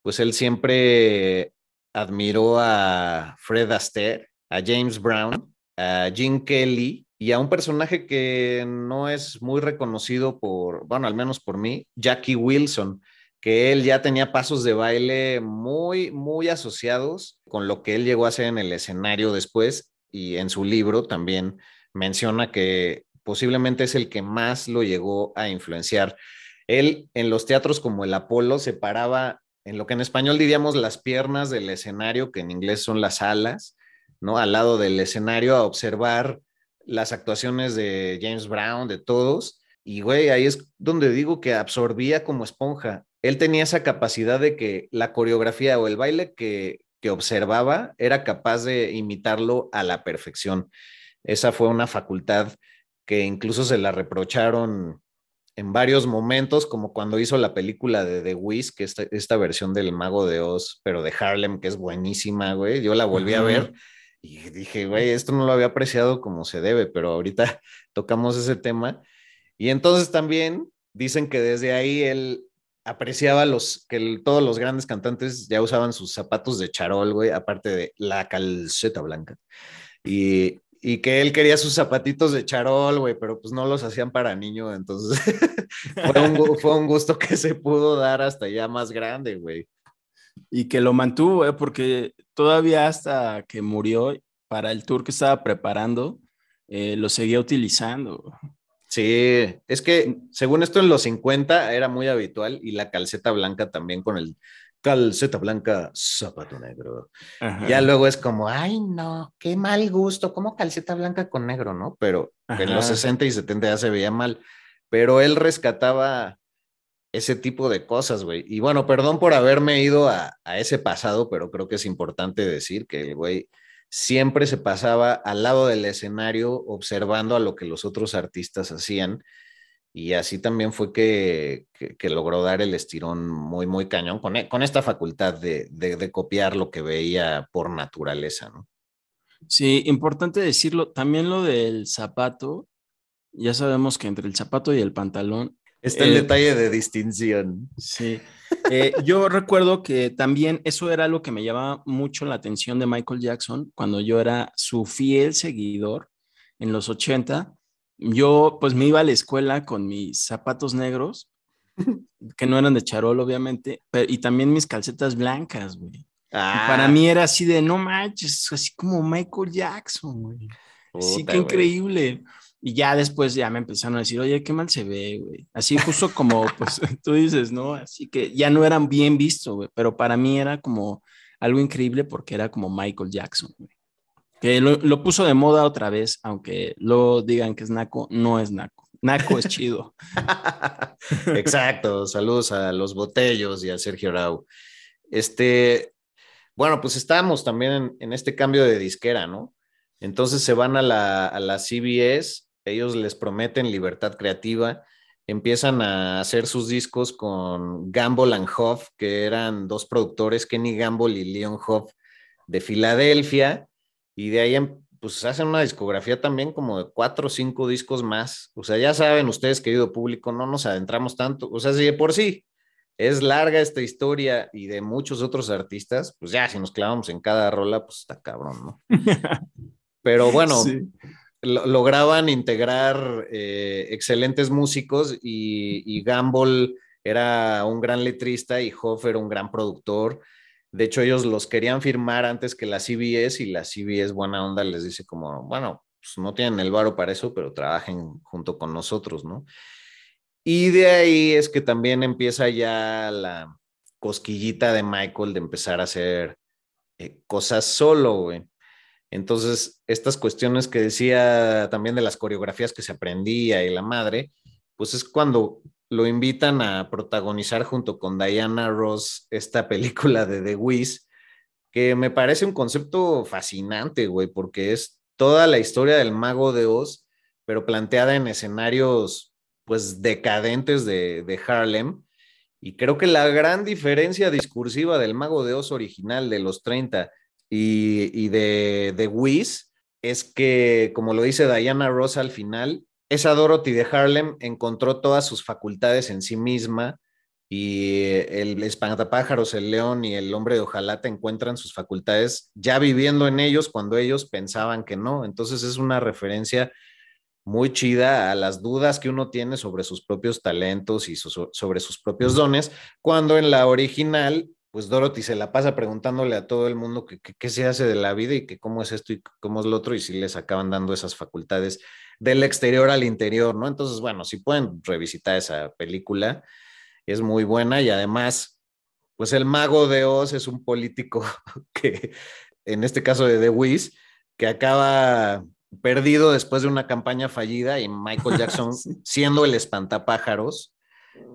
pues él siempre admiró a Fred Astaire, a James Brown, a Gene Kelly y a un personaje que no es muy reconocido por, bueno, al menos por mí, Jackie Wilson, que él ya tenía pasos de baile muy, muy asociados con lo que él llegó a hacer en el escenario después y en su libro también menciona que posiblemente es el que más lo llegó a influenciar. Él en los teatros como el Apolo se paraba en lo que en español diríamos las piernas del escenario, que en inglés son las alas, ¿no? Al lado del escenario a observar las actuaciones de James Brown, de todos. Y, güey, ahí es donde digo que absorbía como esponja. Él tenía esa capacidad de que la coreografía o el baile que, que observaba era capaz de imitarlo a la perfección. Esa fue una facultad que incluso se la reprocharon en varios momentos, como cuando hizo la película de The Wiz, que es esta, versión del Mago de Oz, pero de Harlem, que es buenísima, güey. Yo la volví a ver y dije, güey, esto no lo había apreciado como se debe, pero ahorita tocamos ese tema. Y entonces también dicen que desde ahí él apreciaba los que todos los grandes cantantes ya usaban sus zapatos de charol, güey, aparte de la calceta blanca. Y y que él quería sus zapatitos de charol, güey, pero pues no los hacían para niño, entonces fue, un, gusto que se pudo dar hasta ya más grande, güey. Y que lo mantuvo, ¿eh? porque todavía hasta que murió para el tour que estaba preparando, eh, lo seguía utilizando. Sí, es que según esto en los 50 era muy habitual y la calceta blanca también con el calceta blanca, zapato negro. Ya luego es como, ay, no, qué mal gusto, como calceta blanca con negro, ¿no? Pero en los 60 y 70 ya se veía mal. Pero él rescataba ese tipo de cosas, güey. Y bueno, perdón por haberme ido a, a, ese pasado, pero creo que es importante decir que el güey siempre se pasaba al lado del escenario observando a lo que los otros artistas hacían. Y así también fue que, que, logró dar el estirón muy, muy cañón con, con esta facultad de, de, de, copiar lo que veía por naturaleza, ¿no? Sí, importante decirlo, también lo del zapato, ya sabemos que entre el zapato y el pantalón... Está el eh, detalle de distinción. Sí. Eh, yo recuerdo que también eso era lo que me llamaba mucho la atención de Michael Jackson cuando yo era su fiel seguidor en los 80. Yo pues me iba a la escuela con mis zapatos negros, que no eran de charol obviamente, y también mis calcetas blancas, güey. para ah. mí era así de, no manches, así como Michael Jackson, güey. sí, qué increíble. Y ya después ya me empezaron a decir, oye, qué mal se ve, güey. Así justo como, pues tú dices, ¿no? Así que ya no eran bien vistos, güey. Pero para mí era como algo increíble porque era como Michael Jackson, güey. Que lo, lo puso de moda otra vez, aunque luego digan que es Naco, no es Naco. Naco es chido. Exacto. Saludos a los botellos y a Sergio Rau. Este, bueno, pues estábamos también en, en, este cambio de disquera, ¿no? Entonces se van a la, a la CBS ellos les prometen libertad creativa, empiezan a hacer sus discos con Gamble and Hoff, que eran dos productores, Kenny Gamble y Leon Hoff de Filadelfia, y de ahí em, pues hacen una discografía también como de cuatro o cinco discos más. O sea, ya saben ustedes, querido público, no nos adentramos tanto. O sea, si de por sí es larga esta historia y de muchos otros artistas, pues ya si nos clavamos en cada rola, pues está cabrón, ¿no? Pero bueno, lograban integrar eh, excelentes músicos y, y, Gamble era un gran letrista y Hoff era un gran productor. De hecho, ellos los querían firmar antes que la CBS y la CBS buena onda les dice como, bueno, pues no tienen el varo para eso, pero trabajen junto con nosotros, ¿no? Y de ahí es que también empieza ya la cosquillita de Michael de empezar a hacer eh, cosas solo, güey. Entonces, estas cuestiones que decía también de las coreografías que se aprendía y la madre, pues es cuando lo invitan a protagonizar junto con Diana Ross esta película de The Wiz, que me parece un concepto fascinante, güey, porque es toda la historia del mago de Oz, pero planteada en escenarios, pues, decadentes de, de Harlem. Y creo que la gran diferencia discursiva del mago de Oz original de los 30 y, de, de Wiz es que, como lo dice Diana Ross al final, esa Dorothy de Harlem encontró todas sus facultades en sí misma y el espantapájaros, el león y el hombre de hojalata encuentran sus facultades ya viviendo en ellos cuando ellos pensaban que no. Entonces es una referencia muy chida a las dudas que uno tiene sobre sus propios talentos y sobre sus propios dones, cuando en la original pues Dorothy se la pasa preguntándole a todo el mundo qué se hace de la vida y que cómo es esto y cómo es lo otro, y si les acaban dando esas facultades del exterior al interior, ¿no? Entonces, bueno, si pueden revisitar esa película, es muy buena y además, pues el mago de Oz es un político que, en este caso de The Wiz, que acaba perdido después de una campaña fallida y Michael Jackson siendo el espantapájaros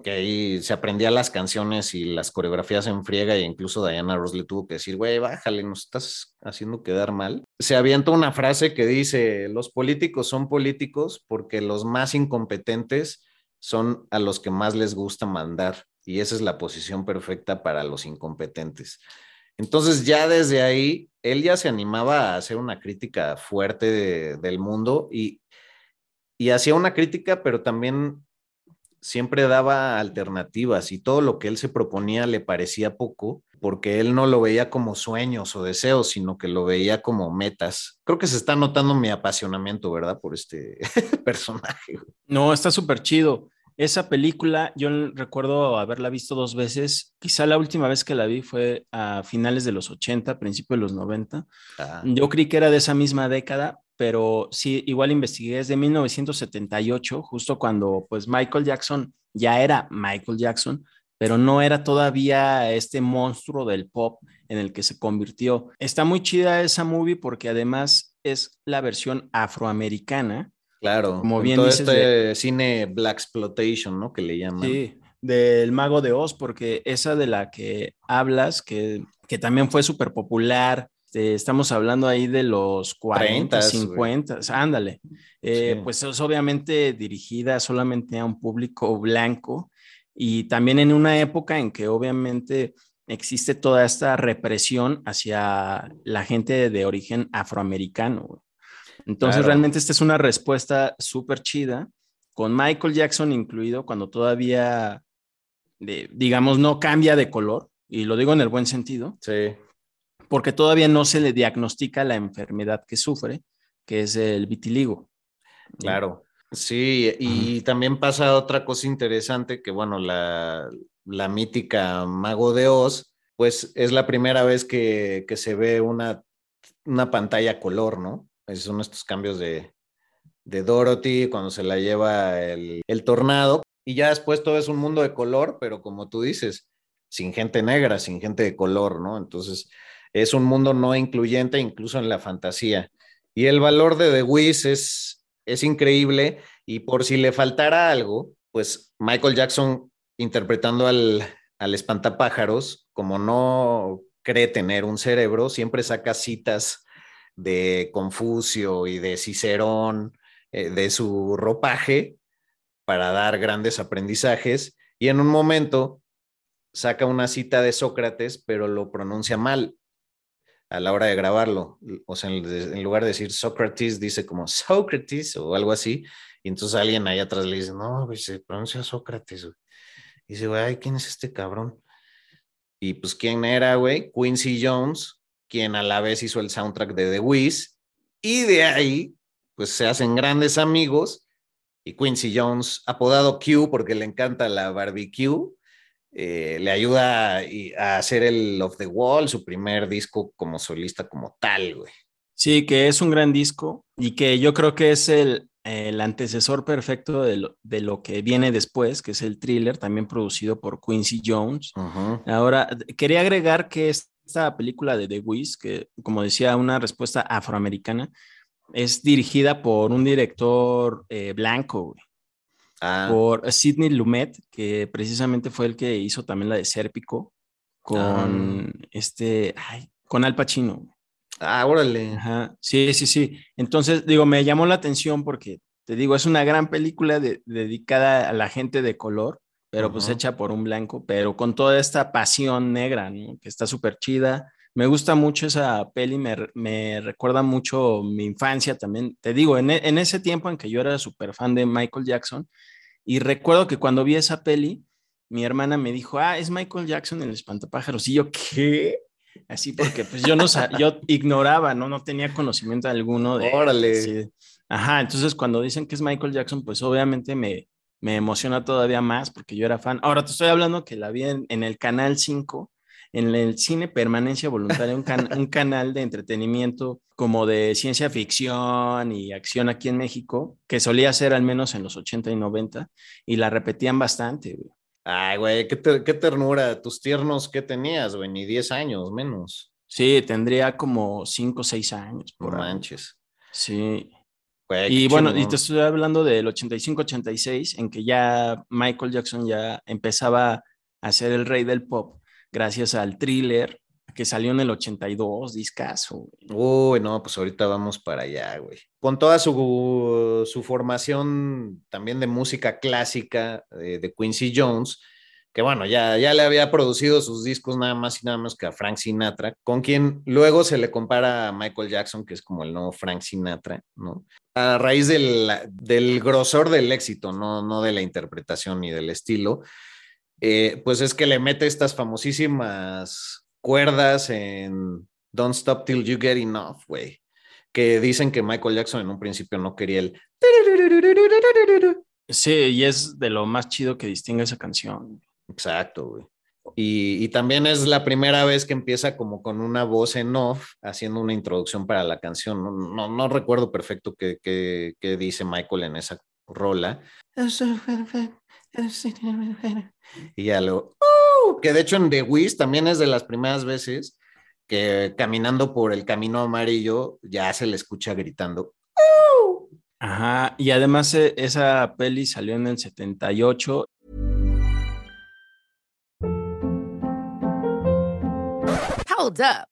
que ahí se aprendía las canciones y las coreografías en friega e incluso Diana Ross le tuvo que decir, güey, bájale, nos estás haciendo quedar mal. Se avienta una frase que dice, los políticos son políticos porque los más incompetentes son a los que más les gusta mandar y esa es la posición perfecta para los incompetentes. Entonces ya desde ahí, él ya se animaba a hacer una crítica fuerte del mundo y, y hacía una crítica, pero también siempre daba alternativas y todo lo que él se proponía le parecía poco porque él no lo veía como sueños o deseos, sino que lo veía como metas. Creo que se está notando mi apasionamiento, ¿verdad? Por este personaje. No, está súper chido. Esa película, yo recuerdo haberla visto dos veces. Quizá la última vez que la vi fue a finales de los 80, principios de los 90. Ah. Yo creí que era de esa misma década, pero sí, igual investigué desde 1978, justo cuando pues Michael Jackson ya era Michael Jackson, pero no era todavía este monstruo del pop en el que se convirtió. Está muy chida esa movie porque además es la versión afroamericana. Claro, como bien todo este cine Black Exploitation, ¿no? Que le llaman. Sí, del Mago de Oz, porque esa de la que hablas, que, que también fue súper popular Este, estamos hablando ahí de los 40, 30s, 50, ándale. Eh, Sí. Pues es obviamente dirigida solamente a un público blanco y también en una época en que obviamente existe toda esta represión hacia la gente de origen afroamericano. Entonces Claro. realmente esta es una respuesta súper chida, con Michael Jackson incluido, cuando todavía, de- digamos, no cambia de color, y lo digo en el buen sentido, Sí. Porque todavía no se le diagnostica la enfermedad que sufre, que es el vitiligo. Claro, sí, y también pasa otra cosa interesante que, bueno, la, la mítica Mago de Oz, pues es la primera vez que, que se ve una, una pantalla color, ¿no? Esos son estos cambios de, de Dorothy cuando se la lleva el, el tornado, y ya después todo es un mundo de color, pero como tú dices, sin gente negra, sin gente de color, ¿no? Entonces, es un mundo no incluyente incluso en la fantasía. Y el valor de The Wiz es, es increíble y por si le faltara algo, pues Michael Jackson interpretando al, al espantapájaros, como no cree tener un cerebro, siempre saca citas de Confucio y de Cicerón, eh, de su ropaje, para dar grandes aprendizajes. Y en un momento saca una cita de Sócrates, pero lo pronuncia mal a la hora de grabarlo. O sea, en, lugar de decir Sócrates, dice como Sócrates o algo así. Y entonces alguien ahí atrás le dice, no, güey, se pronuncia Sócrates. güey". Y dice, güey, ¿quién es este cabrón? Y pues, ¿quién era, güey? Quincy Jones, quien a la vez hizo el soundtrack de The Wiz. Y de ahí, pues se hacen grandes amigos. Y Quincy Jones, apodado Q porque le encanta la barbecue, eh, le ayuda a, hacer el Of the Wall, su primer disco como solista como tal, güey. Sí, que es un gran disco y que yo creo que es el, el antecesor perfecto de lo, de lo que viene después, que es el thriller, también producido por Quincy Jones. Ahora, quería agregar que esta película de The Wiz, que como decía, una respuesta afroamericana, es dirigida por un director eh, blanco, güey, Ah, por Sidney Lumet, que precisamente fue el que hizo también la de Sérpico con este, ay, con Al Pacino. ah, órale. Ajá, sí, sí, sí. Entonces, digo, me llamó la atención porque, te digo, es una gran película de- dedicada a la gente de color, pero pues Ujú. hecha por un blanco, pero con toda esta pasión negra, ¿no? Que está súper chida. Me gusta mucho esa peli, me, me recuerda mucho mi infancia también. Te digo, en, e- en ese tiempo en que yo era súper fan de Michael Jackson, y recuerdo que cuando vi esa peli, mi hermana me dijo, ah, es Michael Jackson el espantapájaros. Y yo, ¿qué? Así porque pues yo no yo ignoraba, ¿no? No tenía conocimiento alguno de... Órale. sí. Ajá, entonces cuando dicen que es Michael Jackson, pues obviamente me, me emociona todavía más porque yo era fan. Ahora te estoy hablando que la vi en, en el Canal 5, en el Cine Permanencia Voluntaria, un, can- un canal de entretenimiento como de ciencia ficción y acción aquí en México, que solía ser al menos en los 80 y 90, y la repetían bastante, güey. Ay, güey, qué, ter- qué ternura. Tus tiernos, ¿qué tenías, güey? Ni 10 años, menos. Sí, tendría como 5 o 6 años. Por manches. Sí. Güey, Y bueno, y te estoy hablando del 85-86, en que ya Michael Jackson ya empezaba a ser el rey del pop, gracias al thriller que salió en el 82, discaso. Uy, no, pues ahorita vamos para allá, güey. Con toda su, su formación también de música clásica eh, de Quincy Jones, que bueno, ya, ya le había producido sus discos nada más y nada más que a Frank Sinatra, con quien luego se le compara a Michael Jackson, que es como el nuevo Frank Sinatra, ¿no? A raíz del, del grosor del éxito, no, no de la interpretación ni del estilo, eh, pues es que le mete estas famosísimas cuerdas en Don't Stop Till You Get Enough, güey. Que dicen que Michael Jackson en un principio no quería el. Sí, y es de lo más chido que distingue esa canción. Exacto, güey. Y, y también es la primera vez que empieza como con una voz en off haciendo una introducción para la canción. No, no, no recuerdo perfecto qué, qué, qué dice Michael en esa rola. Y ya lo. ¡Uh! que de hecho en The Wiz también es de las primeras veces que caminando por el camino amarillo ya se le escucha gritando. Ajá, y además eh, esa peli salió en el 78 Hold up.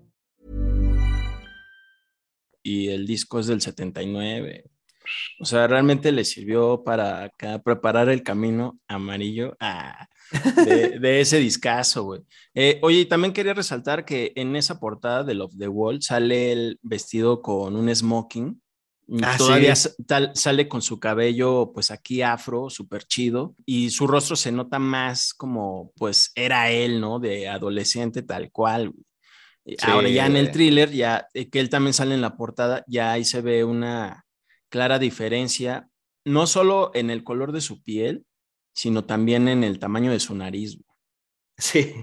Y el disco es del 79. O sea, realmente le sirvió para acá preparar el camino amarillo ah, de, de, ese discazo, güey. Eh, oye, y también quería resaltar que en esa portada de Love the Wall sale el vestido con un smoking Ah, Todavía sí. tal, sale con su cabello, pues aquí afro, súper chido, y su rostro se nota más como, pues era él, ¿no? De adolescente, tal cual. Sí. Ahora ya en el thriller, ya eh, que él también sale en la portada, ya ahí se ve una clara diferencia, no solo en el color de su piel, sino también en el tamaño de su nariz. Sí,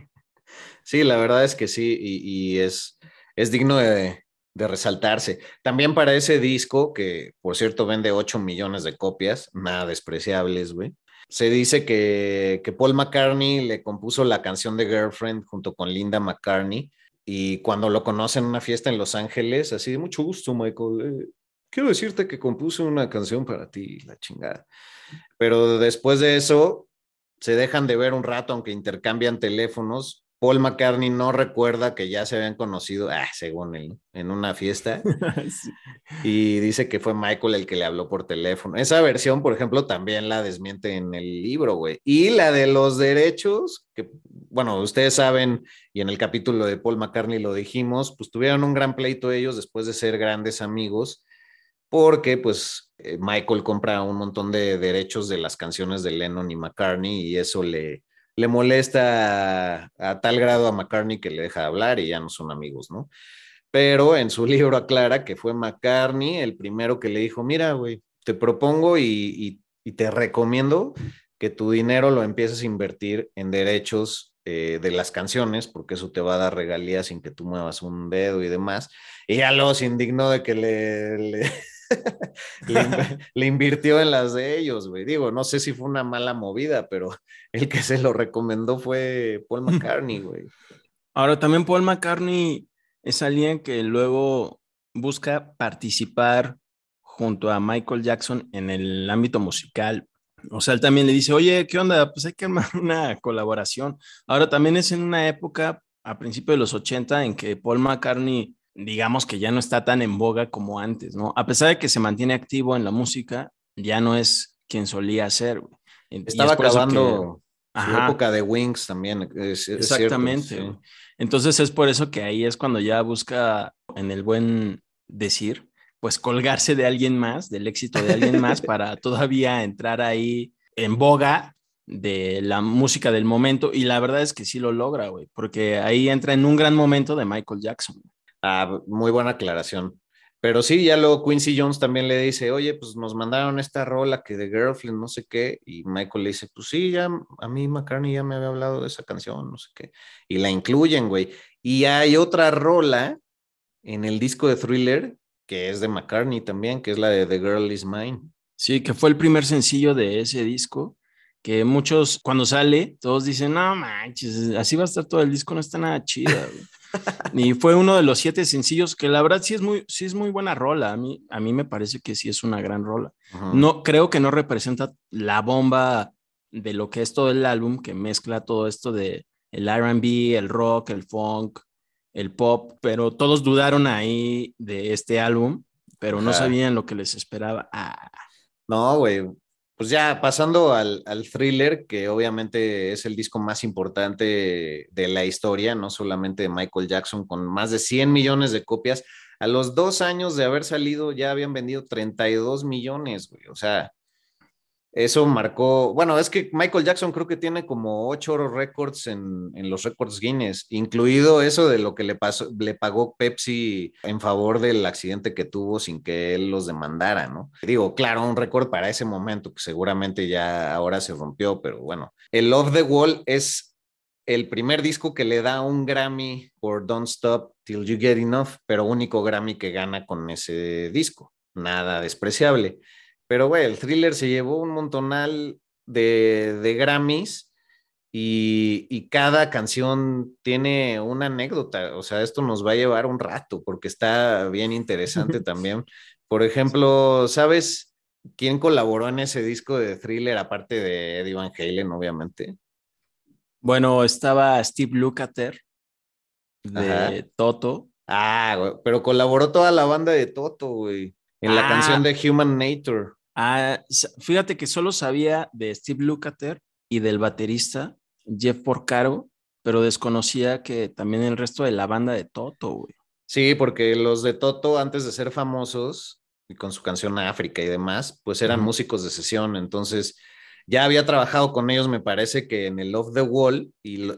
sí, la verdad es que sí, y, y es, es digno de, de resaltarse. También para ese disco, que por cierto vende 8 millones de copias, nada despreciables, güey. Se dice que, que, Paul McCartney le compuso la canción de Girlfriend junto con Linda McCartney y cuando lo conoce en una fiesta en Los Ángeles, así de mucho gusto, Michael, eh, quiero decirte que compuse una canción para ti, la chingada. Pero después de eso, se dejan de ver un rato, aunque intercambian teléfonos, Paul McCartney no recuerda que ya se habían conocido, ah, según él, en una fiesta. sí. Y dice que fue Michael el que le habló por teléfono. Esa versión, por ejemplo, también la desmiente en el libro, güey. Y la de los derechos, que, bueno, ustedes saben, y en el capítulo de Paul McCartney lo dijimos, pues tuvieron un gran pleito ellos después de ser grandes amigos, porque pues eh, Michael compra un montón de derechos de las canciones de Lennon y McCartney y eso le le molesta a, tal grado a McCartney que le deja de hablar y ya no son amigos, ¿no? Pero en su libro aclara que fue McCartney el primero que le dijo, mira, güey, te propongo y, y, te recomiendo que tu dinero lo empieces a invertir en derechos eh, de las canciones, porque eso te va a dar regalías sin que tú muevas un dedo y demás. Y ya luego se indignó de que le, le le, le, invirtió en las de ellos, güey. Digo, no sé si fue una mala movida, pero el que se lo recomendó fue Paul McCartney, güey. Ahora también Paul McCartney es alguien que luego busca participar junto a Michael Jackson en el ámbito musical. O sea, él también le dice, oye, ¿qué onda? Pues hay que armar una colaboración. Ahora también es en una época, a principios de los 80, en que Paul McCartney digamos que ya no está tan en boga como antes, ¿no? A pesar de que se mantiene activo en la música, ya no es quien solía ser. Estaba acabando que, su época de Wings también. Es, es Exactamente. Cierto, sí. Entonces es por eso que ahí es cuando ya busca, en el buen decir, pues colgarse de alguien más, del éxito de alguien más, para todavía entrar ahí en boga de la música del momento. Y la verdad es que sí lo logra, güey, porque ahí entra en un gran momento de Michael Jackson. Ah, muy buena aclaración. Pero sí, ya luego Quincy Jones también le dice, oye, pues nos mandaron esta rola que de Girlfriend, no sé qué, y Michael le dice, pues sí, ya a mí McCartney ya me había hablado de esa canción, no sé qué, y la incluyen, güey. Y hay otra rola en el disco de Thriller que es de McCartney también, que es la de The Girl Is Mine. Sí, que fue el primer sencillo de ese disco, que muchos cuando sale, todos dicen, no manches, así va a estar todo el disco, no está nada chida, y fue uno de los siete sencillos que la verdad sí es muy, sí es muy buena rola. A mí, a mí me parece que sí es una gran rola. No, creo que no representa la bomba de lo que es todo el álbum, que mezcla todo esto de el RB, el rock, el funk, el pop, pero todos dudaron ahí de este álbum, pero no sabían lo que les esperaba. Ah. No, güey, pues ya pasando al, thriller, que obviamente es el disco más importante de la historia, no solamente de Michael Jackson, con más de 100 millones de copias. A los dos años de haber salido ya habían vendido 32 millones, güey. O sea, eso marcó, bueno, es que Michael Jackson creo que tiene como ocho récords en, en, los récords Guinness, incluido eso de lo que le, pasó, le pagó Pepsi en favor del accidente que tuvo sin que él los demandara, ¿no? Digo, claro, un récord para ese momento que seguramente ya ahora se rompió, pero bueno, el Love the Wall es el primer disco que le da un Grammy por Don't Stop Till You Get Enough, pero único Grammy que gana con ese disco, nada despreciable. Pero, güey, el thriller se llevó un montonal de, de Grammys y, cada canción tiene una anécdota. O sea, esto nos va a llevar un rato porque está bien interesante también. Por ejemplo, ¿sabes quién colaboró en ese disco de thriller aparte de Eddie Van Halen, obviamente? Bueno, estaba Steve Lukather de Toto. Ah, pero colaboró toda la banda de Toto, güey, en la canción ah. de Human Nature. Ah, fíjate que solo sabía de Steve Lukather y del baterista Jeff Porcaro, pero desconocía que también el resto de la banda de Toto, güey. Sí, porque los de Toto, antes de ser famosos, y con su canción África y demás, pues eran músicos de sesión. Entonces, ya había trabajado con ellos, me parece que en el Love the Wall y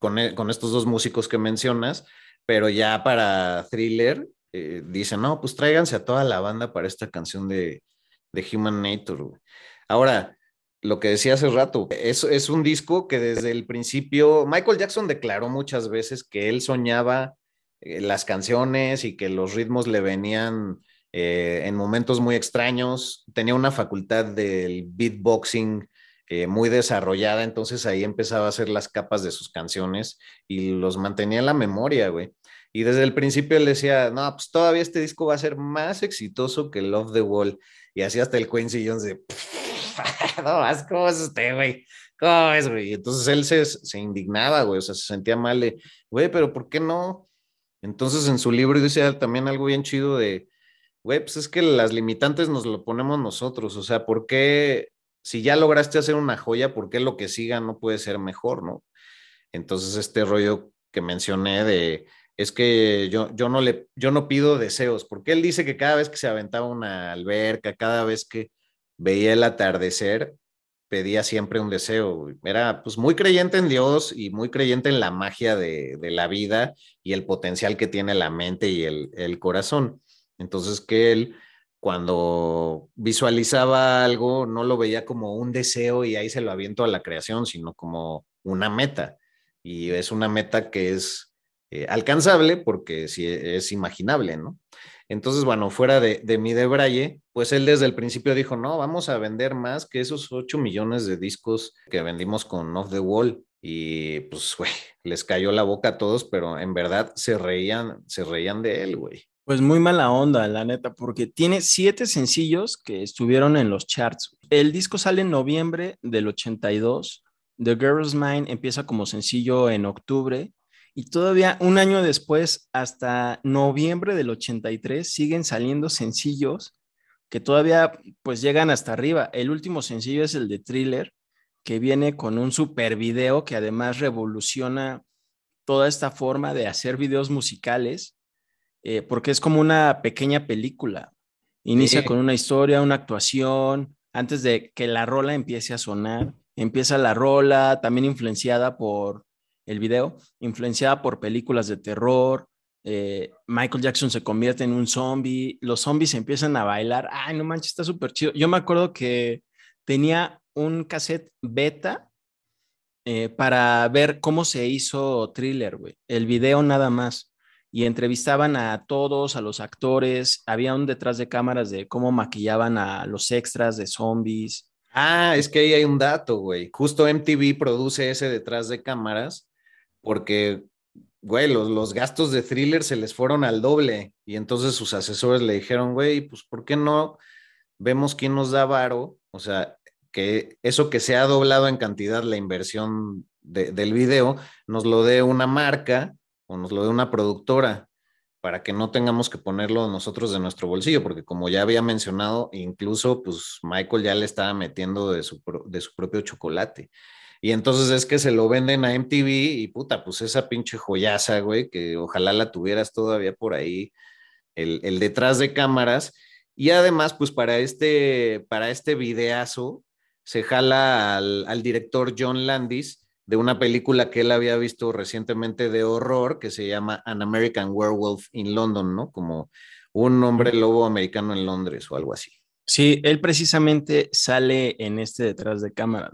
con, e, con estos dos músicos que mencionas, pero ya para Thriller, eh, dicen, no, pues tráiganse a toda la banda para esta canción de, de Human Nature. Ahora, lo que decía hace rato, es, es un disco que desde el principio, Michael Jackson declaró muchas veces que él soñaba eh, las canciones y que los ritmos le venían eh, en momentos muy extraños, tenía una facultad del beatboxing eh, muy desarrollada, entonces ahí empezaba a hacer las capas de sus canciones y los mantenía en la memoria, güey. Y desde el principio él decía, no, pues todavía este disco va a ser más exitoso que Love the Wall. Y así hasta el Quincy de, no, ¿cómo es usted, güey? ¿Cómo es, güey? Entonces él se, se indignaba, güey, o sea, se sentía mal de, güey, pero ¿por qué no? Entonces en su libro dice también algo bien chido de, güey, pues es que las limitantes nos lo ponemos nosotros, o sea, ¿por qué, si ya lograste hacer una joya, ¿por qué lo que siga no puede ser mejor, no? Entonces este rollo que mencioné de es que yo, yo, no le, yo no pido deseos, porque él dice que cada vez que se aventaba una alberca, cada vez que veía el atardecer, pedía siempre un deseo. Era pues muy creyente en Dios y muy creyente en la magia de, la vida y el potencial que tiene la mente y el, el corazón. Entonces que él cuando visualizaba algo no lo veía como un deseo y ahí se lo aviento a la creación, sino como una meta. Y es una meta que es eh, alcanzable porque sí es imaginable, ¿no? Entonces, bueno, fuera de, de mi pues él desde el principio dijo, no, vamos a vender más que esos 8 millones de discos que vendimos con Off the Wall. Y pues, güey, les cayó la boca a todos, pero en verdad se reían, se reían de él, güey. Pues muy mala onda, la neta, porque tiene siete sencillos que estuvieron en los charts. El disco sale en noviembre del 82. The Girl's Mind empieza como sencillo en octubre y todavía un año después, hasta noviembre del 83, siguen saliendo sencillos que todavía pues llegan hasta arriba. El último sencillo es el de Thriller, que viene con un super video que además revoluciona toda esta forma de hacer videos musicales, eh, porque es como una pequeña película. Inicia con una historia, una actuación, antes de que la rola empiece a sonar. Empieza la rola, también influenciada por el video, influenciada por películas de terror. Eh, Michael Jackson se convierte en un zombie, los zombies empiezan a bailar. Ay, no manches, está súper chido. Yo me acuerdo que tenía un cassette beta eh, para ver cómo se hizo Thriller, güey. El video nada más. Y entrevistaban a todos, a los actores. Había un detrás de cámaras de cómo maquillaban a los extras de zombies. Ah, es que ahí hay un dato, güey. Justo MTV produce ese detrás de cámaras porque güey, los, los gastos de thriller se les fueron al doble y entonces sus asesores le dijeron, güey, pues ¿por qué no vemos quién nos da varo? O sea, que eso que se ha doblado en cantidad la inversión del video, nos lo dé una marca o nos lo dé una productora para que no tengamos que ponerlo nosotros de nuestro bolsillo, porque como ya había mencionado, incluso pues Michael ya le estaba metiendo de su, de su propio chocolate. Y entonces es que se lo venden a MTV y puta, pues esa pinche joyaza, güey, que ojalá la tuvieras todavía por ahí, el, el detrás de cámaras. Y además, pues para este, para este videazo se jala al, al director John Landis de una película que él había visto recientemente de horror que se llama An American Werewolf in London, ¿no? Como un hombre lobo americano en Londres o algo así. Sí, él precisamente sale en este detrás de cámara.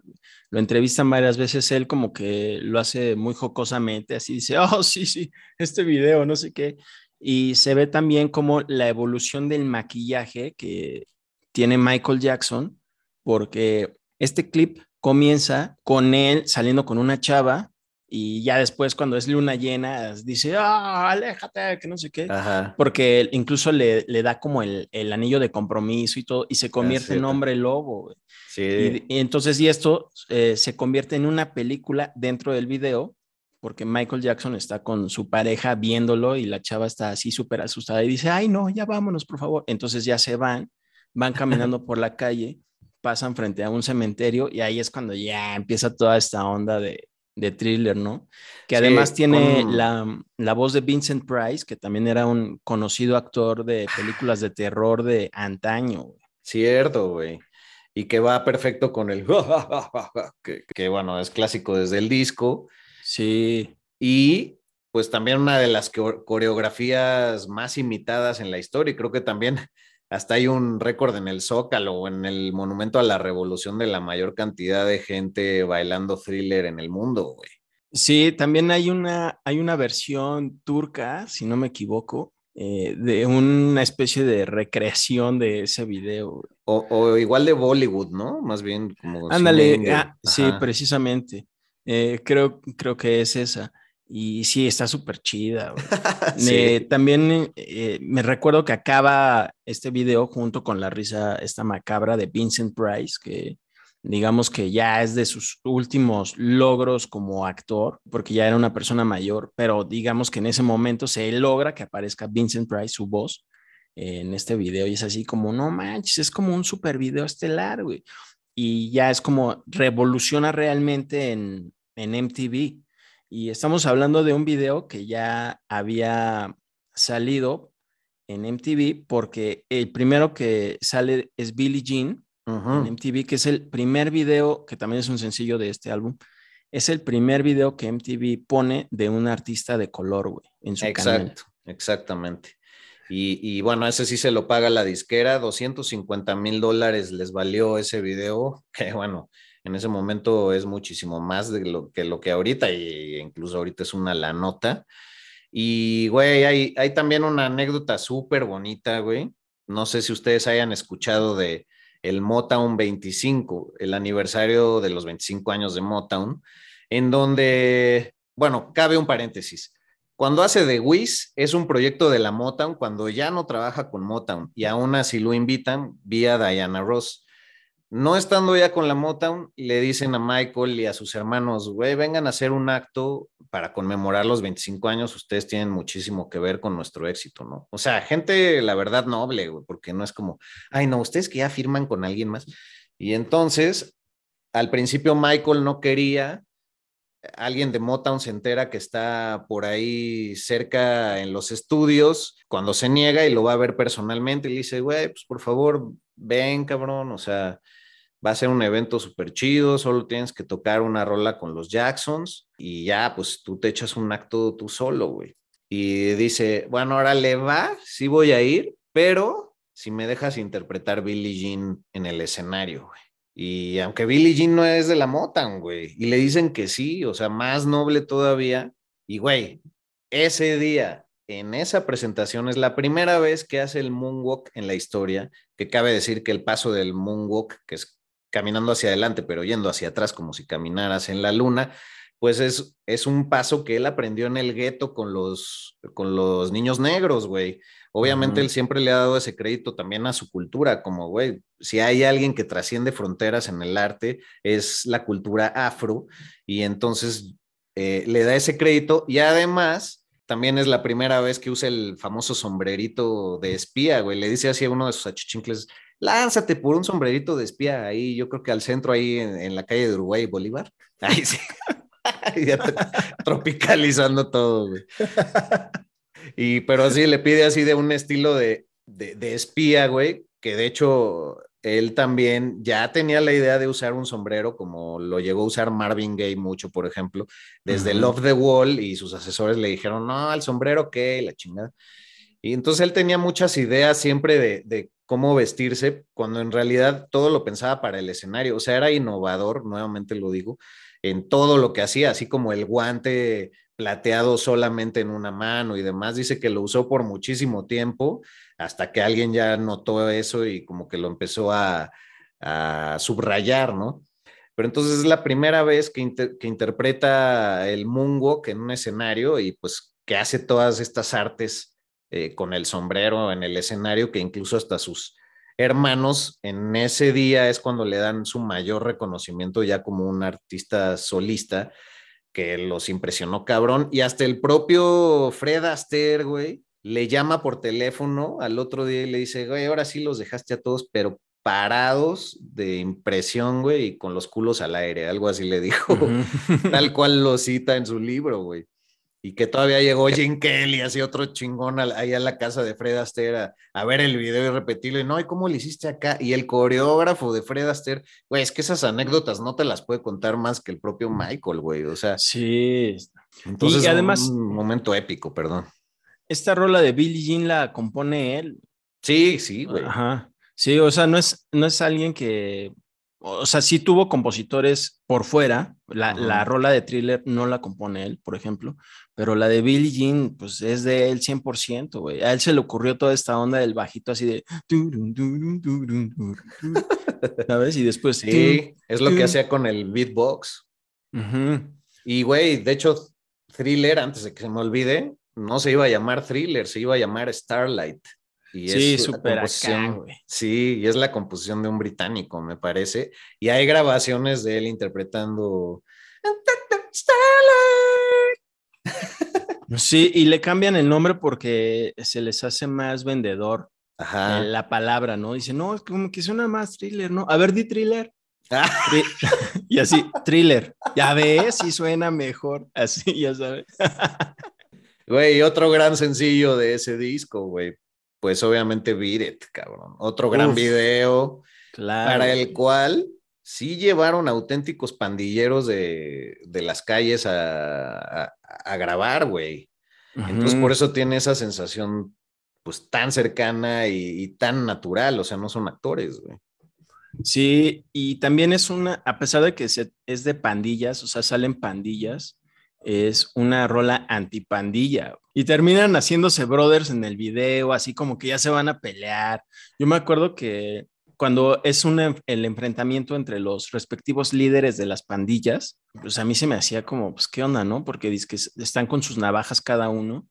Lo entrevistan varias veces, él como que lo hace muy jocosamente, así dice, oh, sí, sí, este video, no sé qué. Y se ve también como la evolución del maquillaje que tiene Michael Jackson, porque este clip comienza con él saliendo con una chava y ya después cuando es luna llena dice, ah, aléjate, que no sé qué, porque incluso le, le, da como el, el, anillo de compromiso y todo, y se convierte en hombre lobo. Sí. Y, entonces, y esto eh, se convierte en una película dentro del video, porque Michael Jackson está con su pareja viéndolo y la chava está así súper asustada y dice, ay, no, ya vámonos, por favor. Entonces ya se van, van caminando por la calle, pasan frente a un cementerio y ahí es cuando ya empieza toda esta onda de de thriller, ¿no? Que además tiene la, la, voz de Vincent Price, que también era un conocido actor de películas de terror de antaño. Cierto, güey. Y que va perfecto con el... que, que bueno, es clásico desde el disco. Sí. Y pues también una de las coreografías más imitadas en la historia. Y creo que también hasta hay un récord en el Zócalo o en el Monumento a la Revolución de la mayor cantidad de gente bailando thriller en el mundo, güey. Sí, también hay una, hay una versión turca, si no me equivoco, eh, de una especie de recreación de ese video. O, igual de Bollywood, ¿no? Más bien como... Ándale, ah, sí, precisamente. Eh, creo, creo que es esa. Y sí, está súper chida. también eh, me recuerdo que acaba este video junto con la risa, esta macabra de Vincent Price, que digamos que ya es de sus últimos logros como actor, porque ya era una persona mayor, pero digamos que en ese momento se logra que aparezca Vincent Price, su voz, en este video y es así como, no manches, es como un super video estelar, güey. Y ya es como revoluciona realmente en, en MTV y estamos hablando de un video que ya había salido en MTV porque el primero que sale es Billie Jean en MTV, que es el primer video, que también es un sencillo de este álbum, es el primer video que MTV pone de un artista de color, güey, en su Exacto, exactamente. Y, y, bueno, ese sí se lo paga la disquera, 250 mil dólares les valió ese video, que bueno, en ese momento es muchísimo más de lo que lo que ahorita, y incluso ahorita es una la nota. Y, güey, hay, hay también una anécdota súper bonita, güey. No sé si ustedes hayan escuchado de el Motown 25, el aniversario de los 25 años de Motown, en donde, bueno, cabe un paréntesis. Cuando hace The Wiz, es un proyecto de la Motown, cuando ya no trabaja con Motown y aún así lo invitan vía Diana Ross. No estando ya con la Motown, le dicen a Michael y a sus hermanos, güey, vengan a hacer un acto para conmemorar los 25 años, ustedes tienen muchísimo que ver con nuestro éxito, ¿no? O sea, gente, la verdad, noble, güey, porque no es como, ay, no, ustedes que ya firman con alguien más. Y entonces, al principio Michael no quería, alguien de Motown se entera que está por ahí cerca en los estudios, cuando se niega y lo va a ver personalmente y le dice, güey, pues por favor, ven, cabrón, o sea Va a ser un evento súper chido, solo tienes que tocar una rola con los Jacksons y ya, pues tú te echas un acto tú solo, güey. Y dice, bueno, ahora le va, sí voy a ir, pero si me dejas interpretar Billie Jean en el escenario, güey. Y aunque Billie Jean no es de la Motown, güey, y le dicen que sí, o sea, más noble todavía. Y, güey, ese día, en esa presentación, es la primera vez que hace el moonwalk en la historia, que cabe decir que el paso del moonwalk, que es caminando hacia adelante, pero yendo hacia atrás como si caminaras en la luna, pues es, es un paso que él aprendió en el gueto con los, con los niños negros, güey. Obviamente él siempre le ha dado ese crédito también a su cultura, como, güey, si hay alguien que trasciende fronteras en el arte, es la cultura afro, y entonces eh, le da ese crédito y además también es la primera vez que usa el famoso sombrerito de espía, güey. Le dice así a uno de sus achichincles, lánzate por un sombrerito de espía ahí, yo creo que al centro ahí en, la calle de Uruguay, Bolívar. Ahí sí. ya tropicalizando todo, güey. Y, pero sí, le pide así de un estilo de, de, espía, güey, que de hecho él también ya tenía la idea de usar un sombrero, como lo llegó a usar Marvin Gaye mucho, por ejemplo, desde Love the Wall, y sus asesores le dijeron, no, el sombrero qué, la chingada. Y entonces él tenía muchas ideas siempre de, de, cómo vestirse, cuando en realidad todo lo pensaba para el escenario, o sea, era innovador, nuevamente lo digo, en todo lo que hacía, así como el guante plateado solamente en una mano y demás. Dice que lo usó por muchísimo tiempo hasta que alguien ya notó eso y como que lo empezó a, subrayar, ¿no? Pero entonces es la primera vez que, interpreta el moonwalk en un escenario y pues que hace todas estas artes eh, con el sombrero en el escenario que incluso hasta sus hermanos en ese día es cuando le dan su mayor reconocimiento ya como un artista solista que los impresionó cabrón. Y hasta el propio Fred Astaire, güey, le llama por teléfono al otro día y le dice, güey, ahora sí los dejaste a todos, pero parados de impresión, güey, y con los culos al aire, algo así le dijo, tal cual lo cita en su libro, güey y que todavía llegó Jim Kelly, así otro chingón ahí a la casa de Fred Astaire a, ver el video y repetirlo, y no, ¿y cómo lo hiciste acá? Y el coreógrafo de Fred Astaire, güey, es que esas anécdotas no te las puede contar más que el propio Michael, güey, o sea. Sí. Entonces, y además, un momento épico, perdón. Esta rola de Billie Jean la compone él. Sí, sí, güey. Ajá. Sí, o sea, no es, no es alguien que o sea, sí tuvo compositores por fuera. La, rola de thriller no la compone él, por ejemplo, pero la de Billie Jean, pues es de él 100%, güey. A él se le ocurrió toda esta onda del bajito así de. ¿Sabes? Y después. Sí, es lo que hacía con el beatbox. Y, güey, de hecho, thriller, antes de que se me olvide, no se iba a llamar thriller, se iba a llamar Starlight. Y sí, súper Sí, y es la composición de un británico, me parece. Y hay grabaciones de él interpretando. Sí, y le cambian el nombre porque se les hace más vendedor la palabra, ¿no? Dice, no, es como que suena más thriller, ¿no? A ver, di thriller. Ah. y así, thriller. Ya ves, y suena mejor. Así, ya sabes. Güey, otro gran sencillo de ese disco, güey pues obviamente Beat It, cabrón. Otro gran video para el cual sí llevaron auténticos pandilleros de, las calles a, grabar, güey. Entonces por eso tiene esa sensación pues tan cercana y, tan natural, o sea, no son actores, güey. Sí, y también es una, a pesar de que es de pandillas, o sea, salen pandillas, es una rola antipandilla. Y terminan haciéndose brothers en el video, así como que ya se van a pelear. Yo me acuerdo que cuando es un, el enfrentamiento entre los respectivos líderes de las pandillas, pues a mí se me hacía como, pues, ¿qué onda, no? Porque que están con sus navajas cada uno,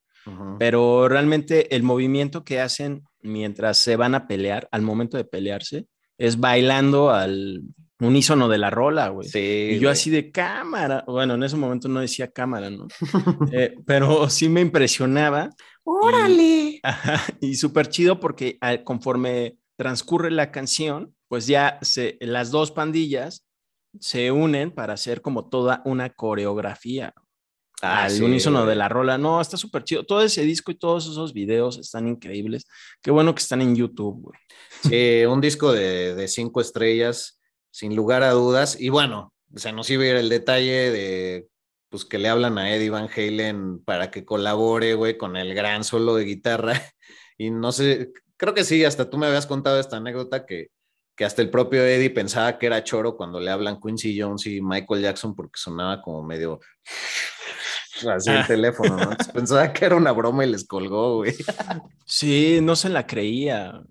pero realmente el movimiento que hacen mientras se van a pelear, al momento de pelearse, es bailando al, unísono de la rola, güey. y yo así de cámara, bueno, en ese momento no decía cámara, ¿no? Eh, pero sí me impresionaba. ¡Órale! Y, súper chido porque conforme transcurre la canción, pues ya se, las dos pandillas se unen para hacer como toda una coreografía. Ah, al unísono de la rola. No, está súper chido. Todo ese disco y todos esos videos están increíbles. Qué bueno que están en YouTube, güey. Sí, un disco de, de cinco estrellas sin lugar a dudas. Y bueno, se nos iba a ir el detalle de pues que le hablan a Eddie Van Halen para que colabore, güey, con el gran solo de guitarra. Y no sé, creo que sí, hasta tú me habías contado esta anécdota que, que hasta el propio Eddie pensaba que era choro cuando le hablan Quincy Jones y Michael Jackson porque sonaba como medio así el teléfono, ¿no? pensaba que era una broma y les colgó, güey. Sí, no se la creía.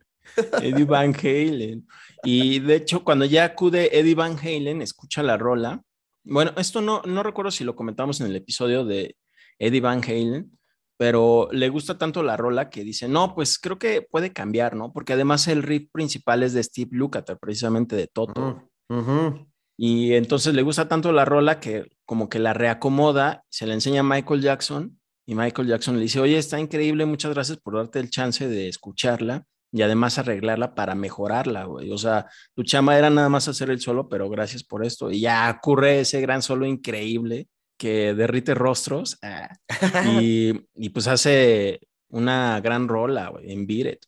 Eddie Van Halen. Y de hecho, cuando ya acude Eddie Van Halen, escucha la rola Bueno, esto no, no recuerdo si lo comentamos en el episodio de Eddie Van Halen, pero le gusta tanto la rola que dice, no, pues creo que puede cambiar, ¿no? Porque además el riff principal es de Steve Lukather, precisamente de Toto. Y entonces le gusta tanto la rola que como que la reacomoda, se la enseña a Michael Jackson y Michael Jackson le dice, oye, está increíble, muchas gracias por darte el chance de escucharla y además arreglarla para mejorarla, güey. O sea, tu chama era nada más hacer el solo, pero gracias por esto. Y ya ocurre ese gran solo increíble que derrite rostros ah, y, y, pues hace una gran rola, güey, en Beat It.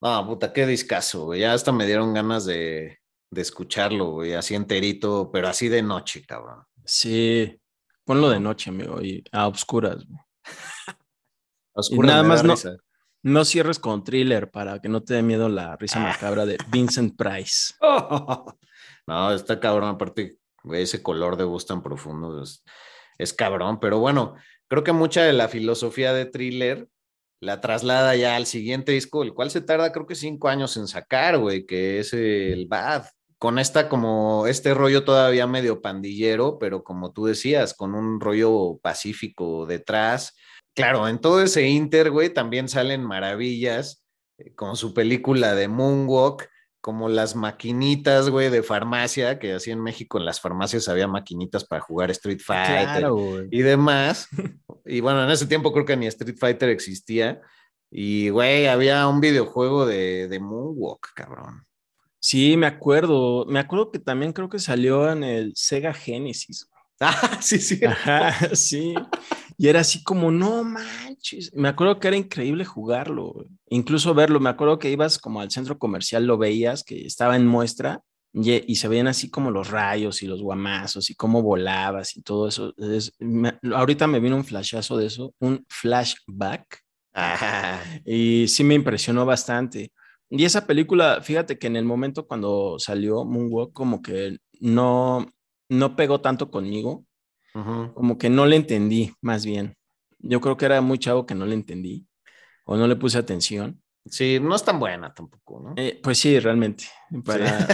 No, puta, qué discazo, güey. Ya hasta me dieron ganas de, de escucharlo, güey, así enterito, pero así de noche, cabrón. Sí, ponlo de noche, amigo, y a obscuras. a oscuras nada más no, no, no, cierres con thriller para que no te dé miedo la risa macabra de Vincent Price. no, está cabrón, aparte, ese color de voz tan profundo es, es cabrón, pero bueno, creo que mucha de la filosofía de thriller la traslada ya al siguiente disco, el cual se tarda creo que cinco años en sacar, güey, que es el Bad con esta como este rollo todavía medio pandillero, pero como tú decías, con un rollo pacífico detrás. Claro, en todo ese inter, güey, también salen maravillas, eh, con su película de Moonwalk, como las maquinitas, güey, de farmacia, que así en México en las farmacias había maquinitas para jugar Street Fighter Claro, y demás. y bueno, en ese tiempo creo que ni Street Fighter existía. Y, güey, había un videojuego de, de Moonwalk, cabrón. Sí, me acuerdo. Me acuerdo que también creo que salió en el Sega Genesis. Ah, sí, sí. Ajá, sí. Y era así como, no manches. Me acuerdo que era increíble jugarlo, güey. incluso verlo. Me acuerdo que ibas como al centro comercial, lo veías, que estaba en muestra y, y se veían así como los rayos y los guamazos y cómo volabas y todo eso. Es, me, ahorita me vino un flashazo de eso, un flashback. Ajá. Y sí me impresionó bastante. Y esa película, fíjate que en el momento cuando salió Moonwalk, como que no, no pegó tanto conmigo, Uh -huh. como que no le entendí, más bien. Yo creo que era muy chavo que no le entendí o no le puse atención. Sí, no es tan buena tampoco, ¿no? Eh, pues sí, realmente. Para, Sí.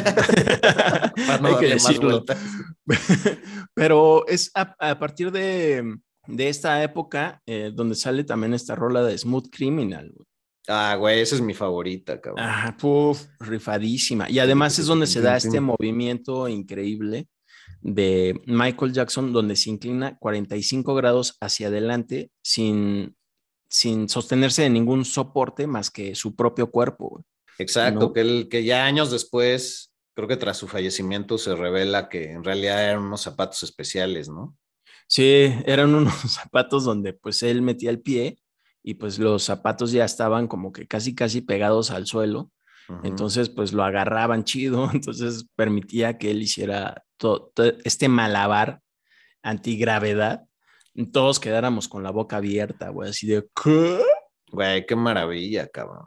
Para no darle más vueltas. Pero es a, a partir de, de esta época eh, donde sale también esta rola de Smooth Criminal. güey. Ah, güey, esa es mi favorita, cabrón. Ah, puf, rifadísima. Y además es donde se da este movimiento increíble de Michael Jackson, donde se inclina 45 grados hacia adelante sin, sin sostenerse de ningún soporte más que su propio cuerpo. Exacto, ¿no? que, el, que ya años después, creo que tras su fallecimiento se revela que en realidad eran unos zapatos especiales, ¿no? Sí, eran unos zapatos donde pues él metía el pie y pues los zapatos ya estaban como que casi casi pegados al suelo. Entonces, pues lo agarraban chido, entonces permitía que él hiciera to- to- este malabar antigravedad. Todos quedáramos con la boca abierta, güey, así de ¿qué? Güey, qué maravilla, cabrón.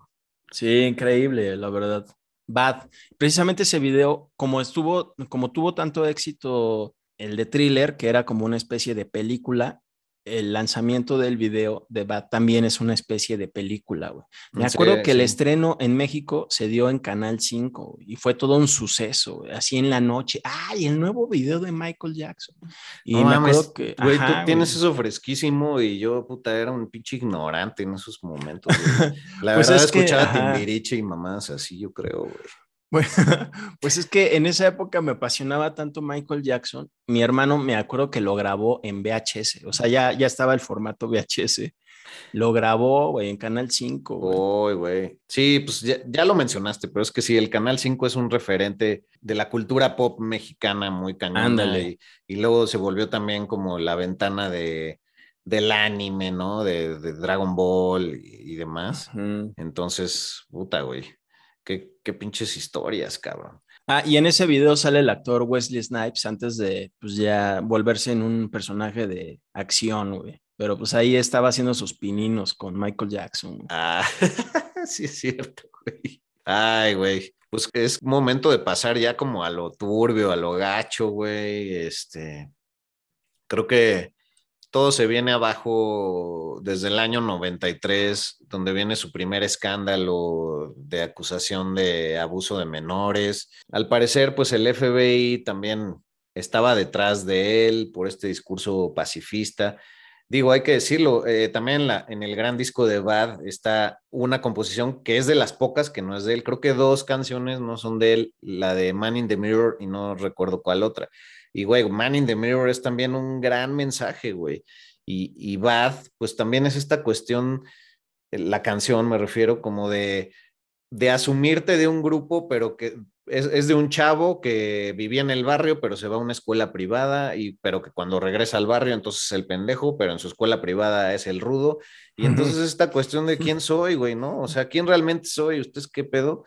Sí, increíble, la verdad. Bad. Precisamente ese video, como estuvo, como tuvo tanto éxito el de thriller, que era como una especie de película, el lanzamiento del video de Bad también es una especie de película, güey. Me Sí, acuerdo que el estreno en México se dio en Canal 5 güey, y fue todo un suceso, güey, así en la noche. ¡Ay, el nuevo video de Michael Jackson! Y No me mames, acuerdo que. Güey, ajá, tú tienes eso fresquísimo y yo, puta, era un pinche ignorante en esos momentos. güey. La Pues verdad, es que, escuchaba ajá. Timbiriche y mamás así, yo creo, güey. Bueno, pues es que en esa época me apasionaba tanto Michael Jackson. Mi hermano me acuerdo que lo grabó en VHS, o sea, ya, ya estaba el formato VHS. Lo grabó, güey, en Canal 5. güey. Uy, güey. Sí, pues ya, ya lo mencionaste, pero es que sí, el Canal 5 es un referente de la cultura pop mexicana muy cañona. Ándale. Y, y luego se volvió también como la ventana de, del anime, ¿no? De, de Dragon Ball y, y demás. Entonces, puta, güey. Qué, qué pinches historias, cabrón. Ah, y en ese video sale el actor Wesley Snipes antes de, pues ya volverse en un personaje de acción, güey. Pero pues ahí estaba haciendo sus pininos con Michael Jackson. güey. Ah, sí es cierto, güey. Ay, güey. Pues es momento de pasar ya como a lo turbio, a lo gacho, güey. Este, creo que todo se viene abajo desde el año 93, donde viene su primer escándalo de acusación de abuso de menores. Al parecer, pues el FBI también estaba detrás de él por este discurso pacifista. Digo, hay que decirlo, eh, también en, el gran disco de Bad está una composición que es de las pocas que no es de él. Creo que dos canciones no son de él, la de Man in the Mirror y no recuerdo cuál otra. Y, güey, Man in the Mirror es también un gran mensaje, güey. Y, y Bad, pues también es esta cuestión, eh, la canción me refiero, como de, de asumirte de un grupo, pero que es, de un chavo que vivía en el barrio, pero se va a una escuela privada, y, pero que cuando regresa al barrio, entonces es el pendejo, pero en su escuela privada es el rudo. Y entonces esta cuestión de quién soy, güey, ¿no? O sea, ¿quién realmente soy? ¿Ustedes qué pedo?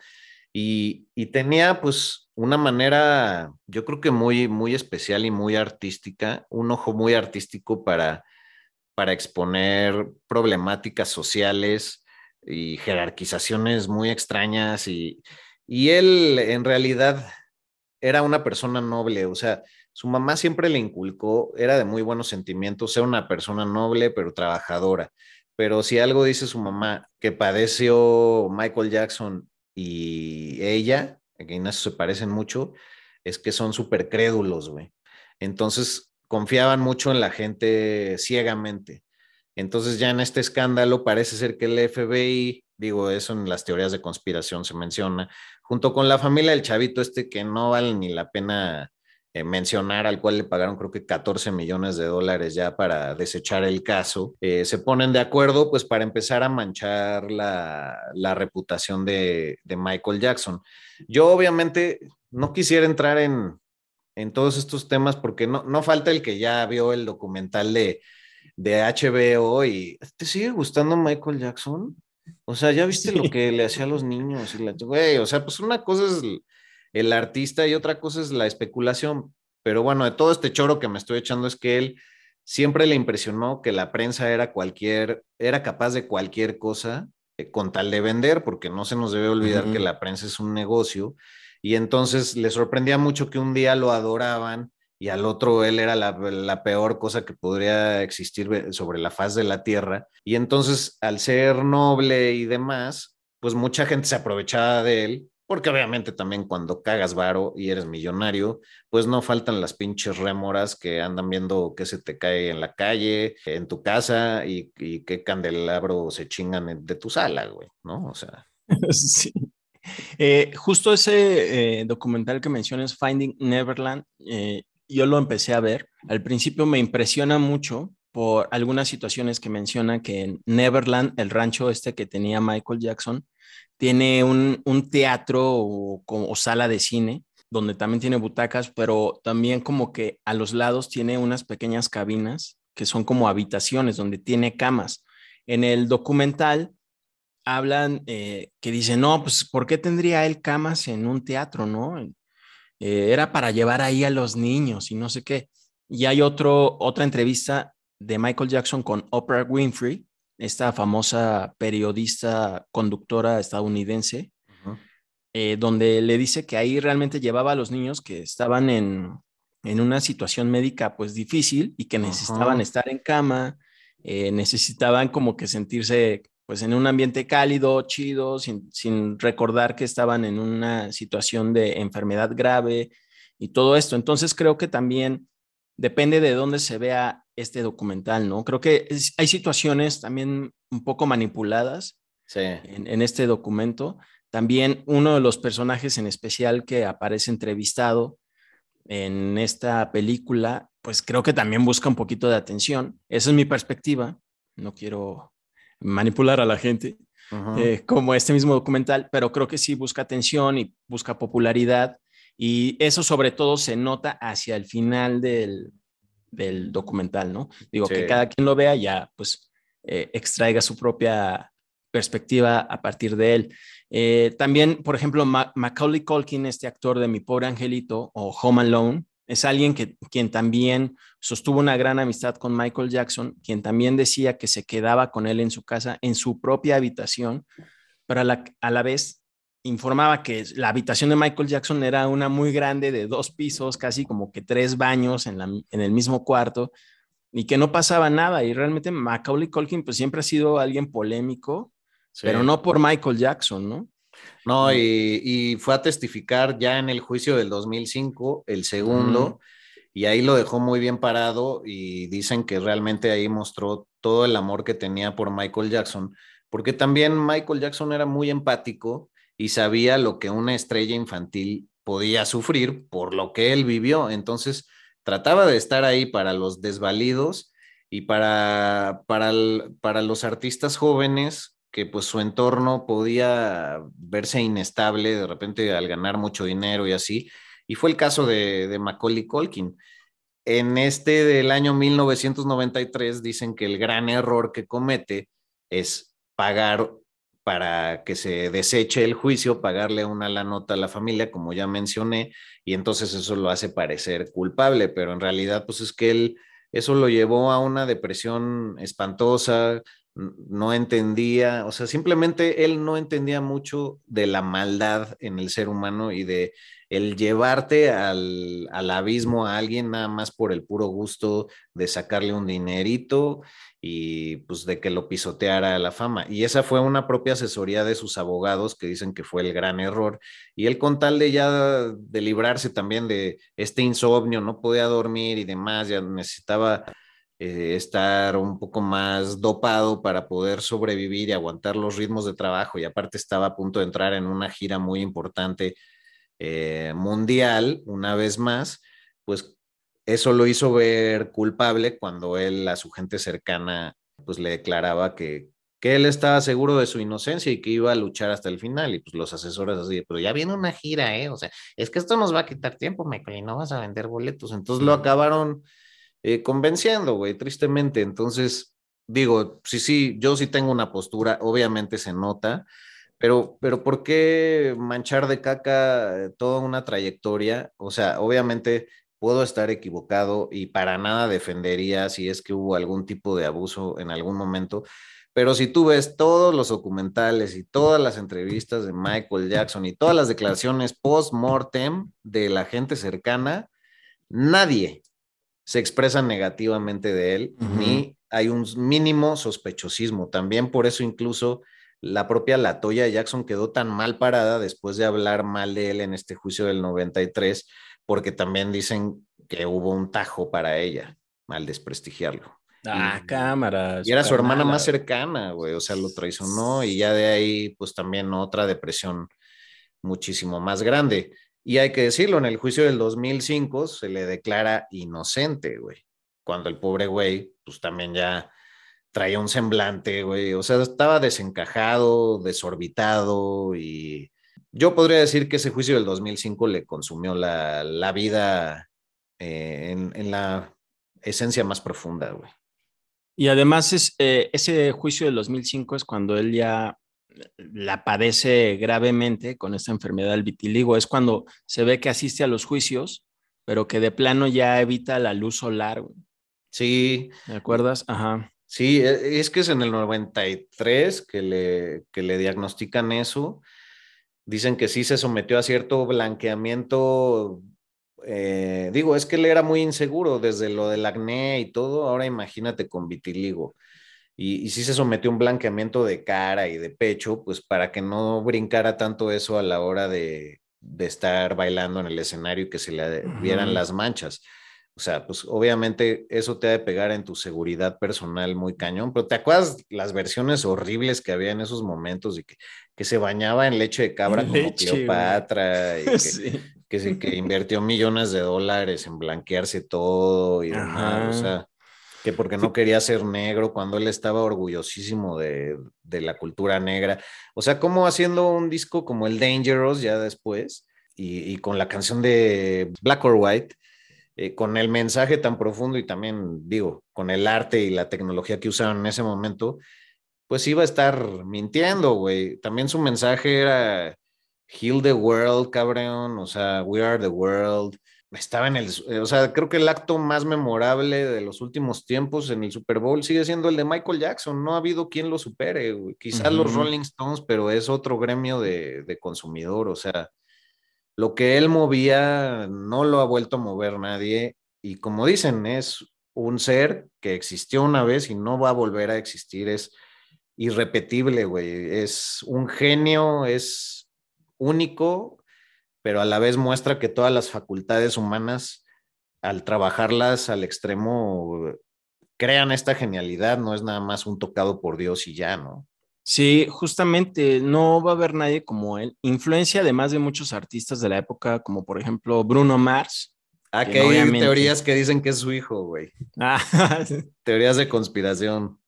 Y, y tenía pues una manera, yo creo que muy, muy especial y muy artística, un ojo muy artístico para, para exponer problemáticas sociales y jerarquizaciones muy extrañas y, y él en realidad era una persona noble, o sea, su mamá siempre le inculcó, era de muy buenos sentimientos, era una persona noble pero trabajadora. Pero si algo dice su mamá que padeció Michael Jackson y ella, que eso se parecen mucho, es que son súper crédulos, güey. Entonces confiaban mucho en la gente ciegamente. Entonces ya en este escándalo parece ser que el FBI, digo, eso en las teorías de conspiración se menciona, junto con la familia del chavito este que no vale ni la pena eh, mencionar, al cual le pagaron creo que 14 millones de dólares ya para desechar el caso, eh, se ponen de acuerdo pues para empezar a manchar la, la reputación de, de, Michael Jackson. Yo obviamente no quisiera entrar en, en todos estos temas porque no, no falta el que ya vio el documental de, de HBO y ¿te sigue gustando Michael Jackson? O sea, ya viste lo que le hacía a los niños. Y la, güey, o sea, pues una cosa es el, artista y otra cosa es la especulación. Pero bueno, de todo este choro que me estoy echando es que él siempre le impresionó que la prensa era cualquier, era capaz de cualquier cosa eh, con tal de vender, porque no se nos debe olvidar que la prensa es un negocio. Y entonces le sorprendía mucho que un día lo adoraban y al otro él era la, peor cosa que podría existir sobre la faz de la tierra. Y entonces, al ser noble y demás, pues mucha gente se aprovechaba de él, porque obviamente también cuando cagas varo y eres millonario, pues no faltan las pinches rémoras que andan viendo qué se te cae en la calle, en tu casa y, qué candelabro se chingan de tu sala, güey, ¿no? O sea. Sí. Eh, justo ese eh, documental que mencionas, Finding Neverland, eh, yo lo empecé a ver. Al principio me impresiona mucho por algunas situaciones que menciona que en Neverland, el rancho este que tenía Michael Jackson, tiene un, teatro o, sala de cine donde también tiene butacas, pero también como que a los lados tiene unas pequeñas cabinas que son como habitaciones donde tiene camas. En el documental hablan eh, que dicen, no, pues ¿por qué tendría él camas en un teatro, no? Eh, era para llevar ahí a los niños y no sé qué. Y hay otro, otra entrevista de Michael Jackson con Oprah Winfrey, esta famosa periodista, conductora estadounidense, eh, donde le dice que ahí realmente llevaba a los niños que estaban en, una situación médica pues difícil y que necesitaban estar en cama, eh, necesitaban como que sentirse pues en un ambiente cálido, chido, sin, recordar que estaban en una situación de enfermedad grave y todo esto. Entonces creo que también depende de dónde se vea este documental, ¿no? Creo que hay situaciones también un poco manipuladas en, en, este documento. También uno de los personajes en especial que aparece entrevistado en esta película, pues creo que también busca un poquito de atención. Esa es mi perspectiva. No quiero manipular a la gente, eh, como este mismo documental, pero creo que sí busca atención y busca popularidad y eso sobre todo se nota hacia el final del, del documental, ¿no? Digo, que cada quien lo vea ya pues eh, extraiga su propia perspectiva a partir de él. Eh, también, por ejemplo, Macaulay Culkin, este actor de Mi Pobre Angelito o Home Alone, es alguien que, quien también sostuvo una gran amistad con Michael Jackson, quien también decía que se quedaba con él en su casa, en su propia habitación, pero a la, a la vez informaba que la habitación de Michael Jackson era una muy grande, de dos pisos, casi como que tres baños en, la, en el mismo cuarto, y que no pasaba nada. Y realmente Macaulay Culkin pues siempre ha sido alguien polémico, pero no por Michael Jackson, ¿no? No, y, fue a testificar ya en el juicio del 2005, el segundo, y ahí lo dejó muy bien parado y dicen que realmente ahí mostró todo el amor que tenía por Michael Jackson, porque también Michael Jackson era muy empático y sabía lo que una estrella infantil podía sufrir por lo que él vivió. Entonces, trataba de estar ahí para los desvalidos y para, para, para los artistas jóvenes que pues su entorno podía verse inestable de repente al ganar mucho dinero y así. Y fue el caso de, de Macaulay Culkin. En este del año 1993 dicen que el gran error que comete es pagar para que se deseche el juicio, pagarle una la nota a la familia, como ya mencioné, y entonces eso lo hace parecer culpable, pero en realidad pues es que él, eso lo llevó a una depresión espantosa, no entendía, o sea, simplemente él no entendía mucho de la maldad en el ser humano y de el llevarte al, al, abismo a alguien nada más por el puro gusto de sacarle un dinerito y pues de que lo pisoteara la fama. Y esa fue una propia asesoría de sus abogados que dicen que fue el gran error. Y él con tal de ya de librarse también de este insomnio, no podía dormir y demás, ya necesitaba eh, estar un poco más dopado para poder sobrevivir y aguantar los ritmos de trabajo. Y aparte estaba a punto de entrar en una gira muy importante eh, mundial, una vez más, pues eso lo hizo ver culpable cuando él a su gente cercana pues le declaraba que, que él estaba seguro de su inocencia y que iba a luchar hasta el final. Y pues los asesores así, pero ya viene una gira, ¿eh? O sea, es que esto nos va a quitar tiempo, Michael, y no vas a vender boletos. Entonces lo acabaron eh, convenciendo, güey, tristemente. Entonces, digo, sí, sí, yo sí tengo una postura, obviamente se nota, pero, pero ¿por qué manchar de caca eh, toda una trayectoria? O sea, obviamente puedo estar equivocado y para nada defendería si es que hubo algún tipo de abuso en algún momento. Pero si tú ves todos los documentales y todas las entrevistas de Michael Jackson y todas las declaraciones post-mortem de la gente cercana, nadie, se expresa negativamente de él, ni hay un mínimo sospechosismo. También por eso incluso la propia Latoya Jackson quedó tan mal parada después de hablar mal de él en este juicio del 93, porque también dicen que hubo un tajo para ella al desprestigiarlo. Ah, cámaras. Y era su hermana más cercana, güey, o sea, lo traicionó y ya de ahí, pues también otra depresión muchísimo más grande. Y hay que decirlo, en el juicio del 2005 se le declara inocente, güey. Cuando el pobre güey, pues también ya traía un semblante, güey. O sea, estaba desencajado, desorbitado y yo podría decir que ese juicio del 2005 le consumió la, la vida eh, en, en, la esencia más profunda, güey. Y además es, eh, ese juicio del 2005 es cuando él ya la padece gravemente con esta enfermedad del vitiligo. Es cuando se ve que asiste a los juicios, pero que de plano ya evita la luz solar. Sí. ¿Me acuerdas? Ajá. Sí, e, es que es en el 93 que le, que le diagnostican eso. Dicen que sí se sometió a cierto blanqueamiento. Eh, digo, es que él era muy inseguro desde lo del acné y todo. Ahora imagínate con vitiligo y, sí se sometió a un blanqueamiento de cara y de pecho, pues para que no brincara tanto eso a la hora de, de estar bailando en el escenario y que se le vieran las manchas. O sea, pues obviamente eso te ha de pegar en tu seguridad personal muy cañón, pero ¿te acuerdas las versiones horribles que había en esos momentos y que, que se bañaba en leche de cabra como Cleopatra y que, que, invirtió millones de dólares en blanquearse todo y demás? O sea, que porque no quería ser negro cuando él estaba orgullosísimo de, de, la cultura negra. O sea, como haciendo un disco como el Dangerous ya después y, y con la canción de Black or White, eh, con el mensaje tan profundo y también digo, con el arte y la tecnología que usaron en ese momento, pues iba a estar mintiendo, güey. También su mensaje era Heal the World, cabrón, o sea, We Are the World estaba en el, o sea, creo que el acto más memorable de los últimos tiempos en el Super Bowl sigue siendo el de Michael Jackson. No ha habido quien lo supere, quizás los Rolling Stones, pero es otro gremio de, de, consumidor. O sea, lo que él movía no lo ha vuelto a mover nadie. Y como dicen, es un ser que existió una vez y no va a volver a existir. Es irrepetible, güey. Es un genio, es único pero a la vez muestra que todas las facultades humanas al trabajarlas al extremo, crean esta genialidad, no es nada más un tocado por Dios y ya, ¿no? Sí, justamente no va a haber nadie como él. Influencia además de muchos artistas de la época, como por ejemplo Bruno Mars. Ah, que, hay teorías que dicen que es su hijo, güey. Ah. teorías de conspiración.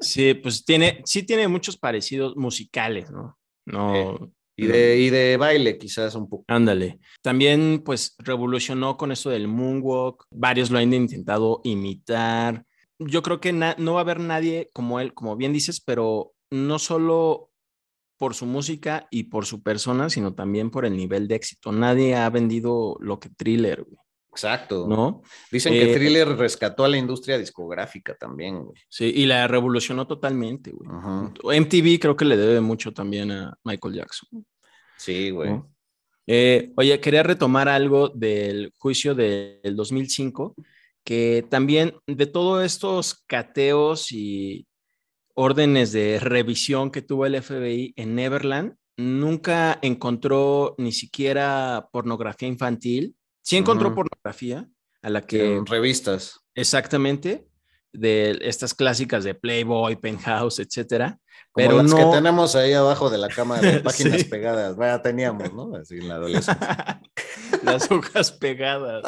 Sí, pues tiene, sí tiene muchos parecidos musicales, ¿no? No. Y de, y de baile, quizás un poco. Ándale. También, pues, revolucionó con eso del moonwalk. Varios lo han intentado imitar. Yo creo que no va a haber nadie como él, como bien dices, pero no solo por su música y por su persona, sino también por el nivel de éxito. Nadie ha vendido lo que Thriller, güey. Exacto. ¿No? Dicen que eh, Thriller rescató a la industria discográfica también, güey. Sí, y la revolucionó totalmente, güey. MTV creo que le debe mucho también a Michael Jackson. Sí, güey. Eh, oye, quería retomar algo del juicio del 2005, que también de todos estos cateos y órdenes de revisión que tuvo el FBI en Neverland, nunca encontró ni siquiera pornografía infantil. Sí encontró pornografía a la que... En revistas. Exactamente, de estas clásicas de Playboy, Penthouse, etcétera. pero las no... que tenemos ahí abajo de la cama de páginas pegadas. Vaya, teníamos, ¿no? Así en la adolescencia. las hojas pegadas.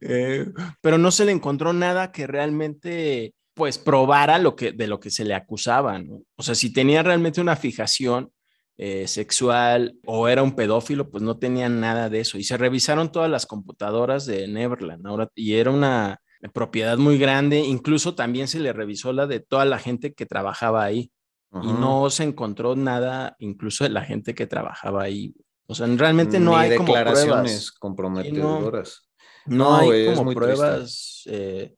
Eh, pero no se le encontró nada que realmente pues probara lo que, de lo que se le acusaba, ¿no? O sea, si tenía realmente una fijación eh, sexual o era un pedófilo, pues no tenían nada de eso. Y se revisaron todas las computadoras de Neverland ahora, y era una propiedad muy grande, incluso también se le revisó la de toda la gente que trabajaba ahí. Y no se encontró nada, incluso de la gente que trabajaba ahí. O sea, realmente no hay declaraciones como pruebas. comprometedoras. no, hay como pruebas eh,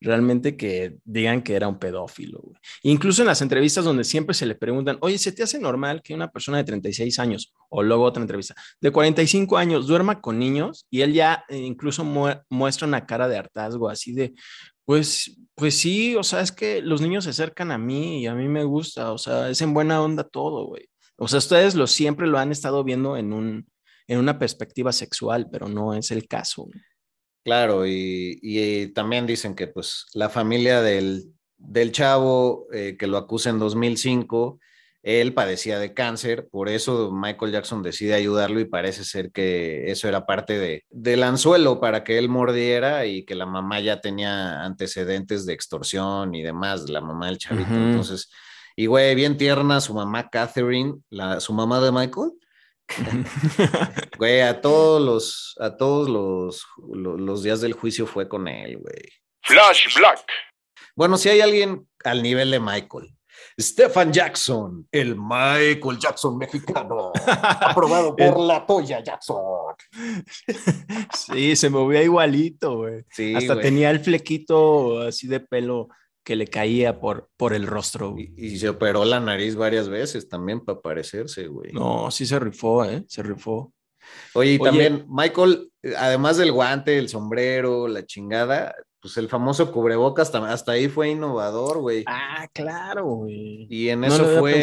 realmente que digan que era un pedófilo. Incluso en las entrevistas donde siempre se le preguntan, oye, ¿se te hace normal que una persona de 36 años, o luego otra entrevista, de 45 años duerma con niños? Y él ya eh, incluso muestra una cara de hartazgo, así de, pues, pues sí, o sea, es que los niños se acercan a mí y a mí me gusta, o sea, es en buena onda todo, güey. O sea, ustedes lo siempre lo han estado viendo en un en una perspectiva sexual, pero no es el caso. Claro, y, también dicen que pues la familia del, del chavo eh, que lo acusa en 2005, él padecía de cáncer, por eso Michael Jackson decide ayudarlo y parece ser que eso era parte de, del anzuelo para que él mordiera y que la mamá ya tenía antecedentes de extorsión y demás, la mamá del chavito. Entonces, y güey, bien tierna su mamá Catherine, la, su mamá de Michael güey, a todos los, a todos los, los, días del juicio fue con él, güey. Flash Black. Bueno, si hay alguien al nivel de Michael. Stefan Jackson, el Michael Jackson mexicano, aprobado por la Toya Jackson. Sí, se movía igualito, güey. Sí, Hasta tenía el flequito así de pelo que le caía por, por el rostro. Y, se operó la nariz varias veces también para parecerse, güey. No, sí se rifó, ¿eh? Se rifó. Oye, y también Michael, además del guante, el sombrero, la chingada, pues el famoso cubrebocas, hasta, ahí fue innovador, güey. Ah, claro, güey. Y en eso fue...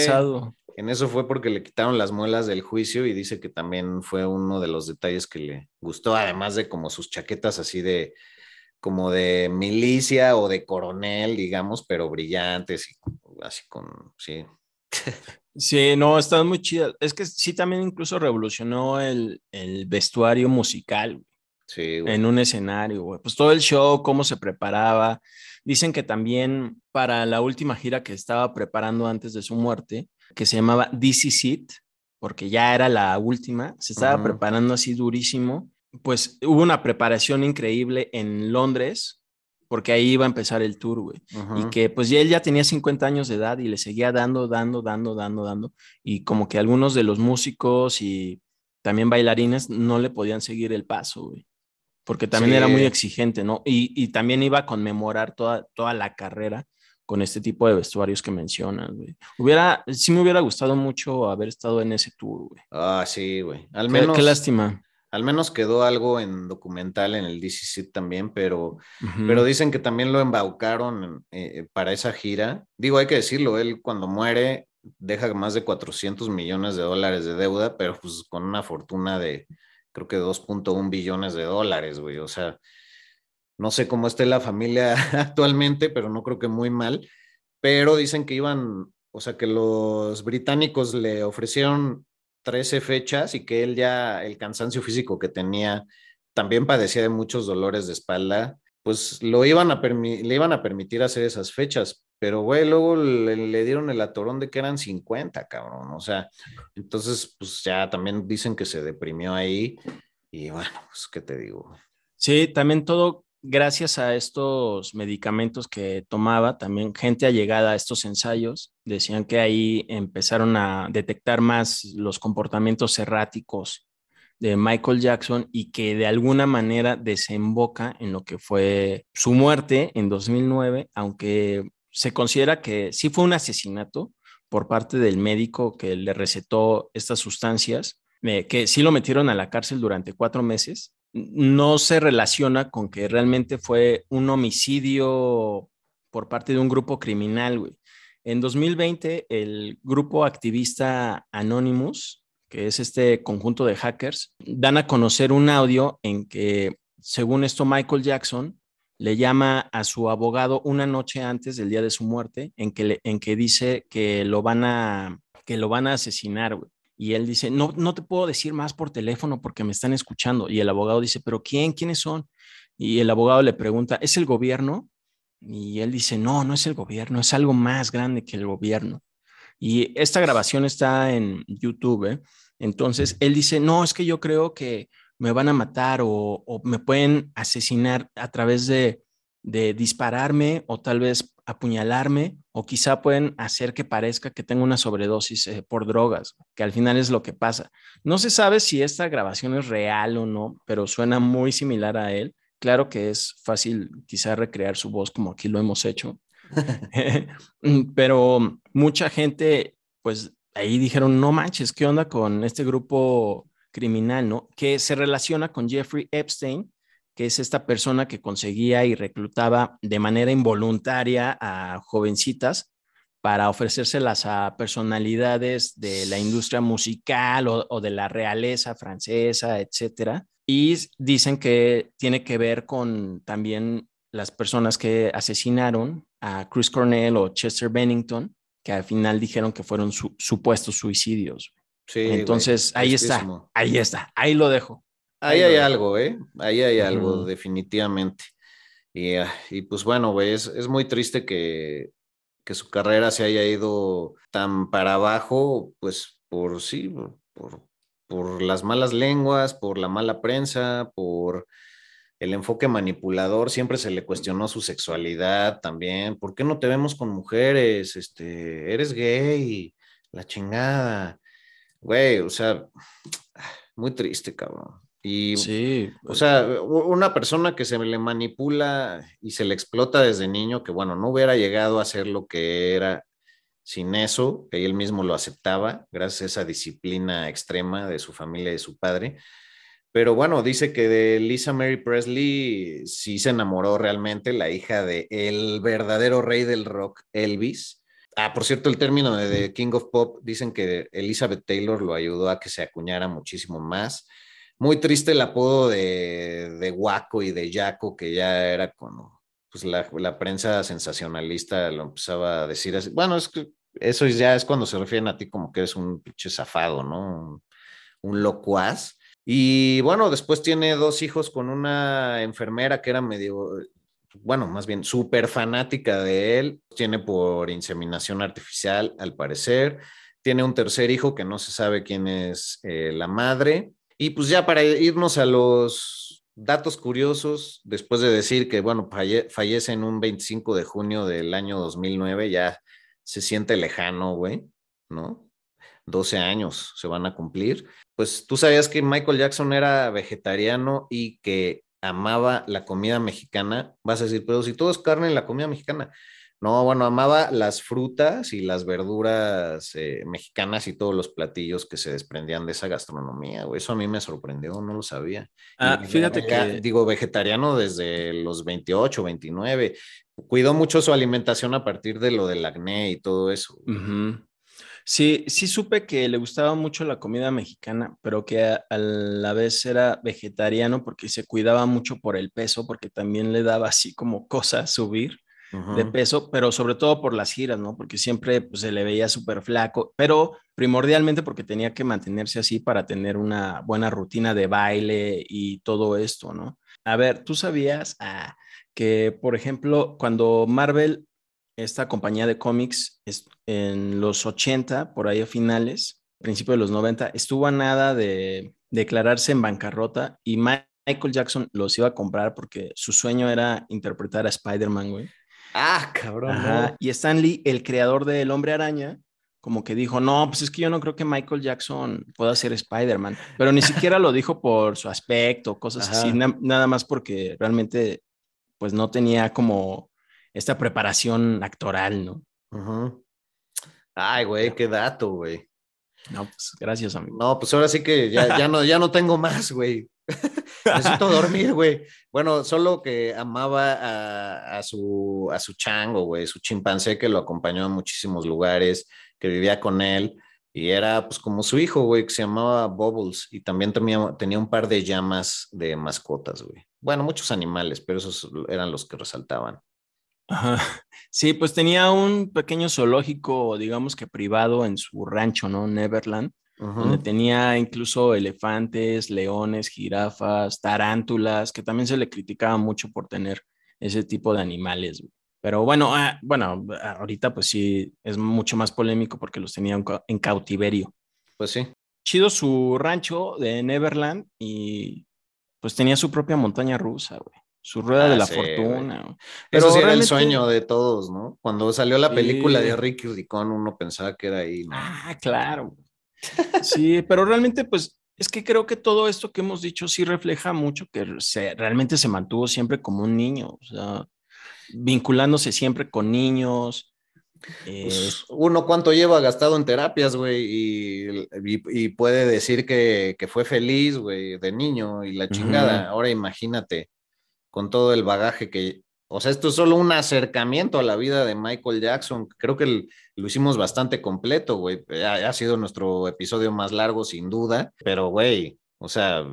En eso fue porque le quitaron las muelas del juicio y dice que también fue uno de los detalles que le gustó, además de como sus chaquetas así de, como de milicia o de coronel, digamos, pero brillantes y así con, sí. Sí, no, están muy chidas. Es que sí, también incluso revolucionó el, vestuario musical. Sí, En un escenario, güey. Pues todo el show, cómo se preparaba. Dicen que también para la última gira que estaba preparando antes de su muerte, que se llamaba DC Seat, porque ya era la última, se estaba preparando así durísimo pues hubo una preparación increíble en Londres, porque ahí iba a empezar el tour, güey. Y que pues ya él ya tenía 50 años de edad y le seguía dando, dando, dando, dando, dando. Y como que algunos de los músicos y también bailarines no le podían seguir el paso, güey. Porque también era muy exigente, ¿no? Y, también iba a conmemorar toda, toda la carrera con este tipo de vestuarios que mencionas, güey. Hubiera, sí me hubiera gustado mucho haber estado en ese tour, güey. Ah, sí, güey. Al menos. qué lástima. Al menos quedó algo en documental en el DCC también, pero, pero dicen que también lo embaucaron eh, para esa gira. Digo, hay que decirlo, él cuando muere deja más de 400 millones de dólares de deuda, pero pues con una fortuna de creo que 2.1 billones de dólares, güey. O sea, no sé cómo esté la familia actualmente, pero no creo que muy mal. Pero dicen que iban, o sea, que los británicos le ofrecieron 13 fechas y que él ya, el cansancio físico que tenía, también padecía de muchos dolores de espalda, pues lo iban a le iban a permitir hacer esas fechas. Pero, güey, luego le, le, dieron el atorón de que eran 50, cabrón. O sea, entonces, pues ya también dicen que se deprimió ahí. Y bueno, pues, ¿qué te digo? Sí, también todo gracias a estos medicamentos que tomaba, también gente allegada a estos ensayos decían que ahí empezaron a detectar más los comportamientos erráticos de Michael Jackson y que de alguna manera desemboca en lo que fue su muerte en 2009, aunque se considera que sí fue un asesinato por parte del médico que le recetó estas sustancias, eh, que sí lo metieron a la cárcel durante cuatro meses no se relaciona con que realmente fue un homicidio por parte de un grupo criminal, güey. En 2020, el grupo activista Anonymous, que es este conjunto de hackers, dan a conocer un audio en que, según esto, Michael Jackson le llama a su abogado una noche antes del día de su muerte, en que, en que dice que lo van a, que lo van a asesinar, güey. Y él dice, no, no te puedo decir más por teléfono porque me están escuchando. Y el abogado dice, pero ¿quién? ¿Quiénes son? Y el abogado le pregunta, ¿es el gobierno? Y él dice, no, no es el gobierno, es algo más grande que el gobierno. Y esta grabación está en YouTube. ¿eh? Entonces, él dice, no, es que yo creo que me van a matar o, o me pueden asesinar a través de, de dispararme o tal vez apuñalarme o quizá pueden hacer que parezca que tengo una sobredosis eh, por drogas, que al final es lo que pasa. No se sabe si esta grabación es real o no, pero suena muy similar a él. Claro que es fácil quizá recrear su voz como aquí lo hemos hecho, pero mucha gente, pues ahí dijeron, no manches, ¿qué onda con este grupo criminal, no? Que se relaciona con Jeffrey Epstein, que es esta persona que conseguía y reclutaba de manera involuntaria a jovencitas para ofrecérselas a personalidades de la industria musical o, de la realeza francesa, etcétera. Y dicen que tiene que ver con también las personas que asesinaron a Chris Cornell o Chester Bennington, que al final dijeron que fueron supuestos suicidios. Sí, Entonces, ahí está, ahí está, ahí lo dejo. Ahí hay algo, ¿eh? Ahí hay algo, definitivamente. Y, ah, y, pues bueno, güey, es, es, muy triste que, que, su carrera se haya ido tan para abajo, pues por sí, por, por las malas lenguas, por la mala prensa, por el enfoque manipulador, siempre se le cuestionó su sexualidad también. ¿Por qué no te vemos con mujeres? Este, eres gay, la chingada. Güey, o sea, muy triste, cabrón. Y, sí. O sea, una persona que se le manipula y se le explota desde niño, que bueno, no hubiera llegado a ser lo que era sin eso, que él mismo lo aceptaba, gracias a esa disciplina extrema de su familia y de su padre. Pero bueno, dice que de Lisa Mary Presley sí se enamoró realmente, la hija de el verdadero rey del rock, Elvis. Ah, por cierto, el término de, de King of Pop, dicen que Elizabeth Taylor lo ayudó a que se acuñara muchísimo más muy triste el apodo de, de Waco y de Yaco, que ya era cuando pues la, la, prensa sensacionalista lo empezaba a decir así. Bueno, es que eso ya es cuando se refieren a ti como que eres un pinche zafado, ¿no? Un, locuaz. Y bueno, después tiene dos hijos con una enfermera que era medio, bueno, más bien súper fanática de él. Tiene por inseminación artificial, al parecer. Tiene un tercer hijo que no se sabe quién es eh, la madre. Y pues ya para irnos a los datos curiosos, después de decir que, bueno, fallece en un 25 de junio del año 2009, ya se siente lejano, güey, ¿no? 12 años se van a cumplir. Pues tú sabías que Michael Jackson era vegetariano y que amaba la comida mexicana. Vas a decir, pero si todo es carne en la comida mexicana. No, bueno, amaba las frutas y las verduras eh, mexicanas y todos los platillos que se desprendían de esa gastronomía, güey. Eso a mí me sorprendió, no lo sabía. Ah, fíjate que... Digo, vegetariano desde los 28, 29. Cuidó mucho su alimentación a partir de lo del acné y todo eso. Sí, sí supe que le gustaba mucho la comida mexicana, pero que a, a la vez era vegetariano porque se cuidaba mucho por el peso, porque también le daba así como cosa subir de peso, pero sobre todo por las giras, ¿no? Porque siempre pues, se le veía súper flaco, pero primordialmente porque tenía que mantenerse así para tener una buena rutina de baile y todo esto, ¿no? A ver, ¿tú sabías ah, que, por ejemplo, cuando Marvel, esta compañía de cómics, es- en los 80, por ahí a finales, principio de los 90, estuvo a nada de declararse en bancarrota y Michael Jackson los iba a comprar porque su sueño era interpretar a Spider-Man, güey. Ah, cabrón. Ajá, no. Y Stan Lee, el creador del Hombre Araña, como que dijo, no, pues es que yo no creo que Michael Jackson pueda ser Spider-Man, pero ni siquiera lo dijo por su aspecto, cosas Ajá. así, na- nada más porque realmente, pues no tenía como esta preparación actoral, ¿no? Ujú. Ay, güey, qué dato, güey. No, pues gracias, amigo. No, pues ahora sí que ya, ya no, ya no tengo más, güey. Necesito dormir, güey. Bueno, solo que amaba a, su, a su chango, güey, su chimpancé que lo acompañó a muchísimos lugares, que vivía con él y era pues como su hijo, güey, que se llamaba Bubbles y también tenía, tenía un par de llamas de mascotas, güey. Bueno, muchos animales, pero esos eran los que resaltaban. Sí, pues tenía un pequeño zoológico, digamos que privado en su rancho, ¿no? Neverland. Ujú. donde tenía incluso elefantes, leones, jirafas, tarántulas, que también se le criticaba mucho por tener ese tipo de animales. Pero bueno, ah, bueno, ahorita pues sí es mucho más polémico porque los tenía en ca- en cautiverio. Pues sí. Chido su rancho de Neverland y pues tenía su propia montaña rusa, güey. Su rueda Ah, de la sí, fortuna. güey. Eso sí era el realmente- sueño de todos, ¿no? Cuando salió la película Sí. de Ricky Ricón, uno pensaba que era ahí, ¿no? Ah, claro. Sí, pero realmente, pues, es que creo que todo esto que hemos dicho sí refleja mucho que se, realmente se mantuvo siempre como un niño, o sea, vinculándose siempre con niños. eh, Pues, uno cuánto lleva gastado en terapias, güey, y, y- y puede decir que, que fue feliz, güey, de niño y la chingada. Ahora imagínate, con todo el bagaje que, o sea, esto es solo un acercamiento a la vida de Michael Jackson. Creo que lo hicimos bastante completo, güey. Ha sido nuestro episodio más largo, sin duda, pero, güey, o sea,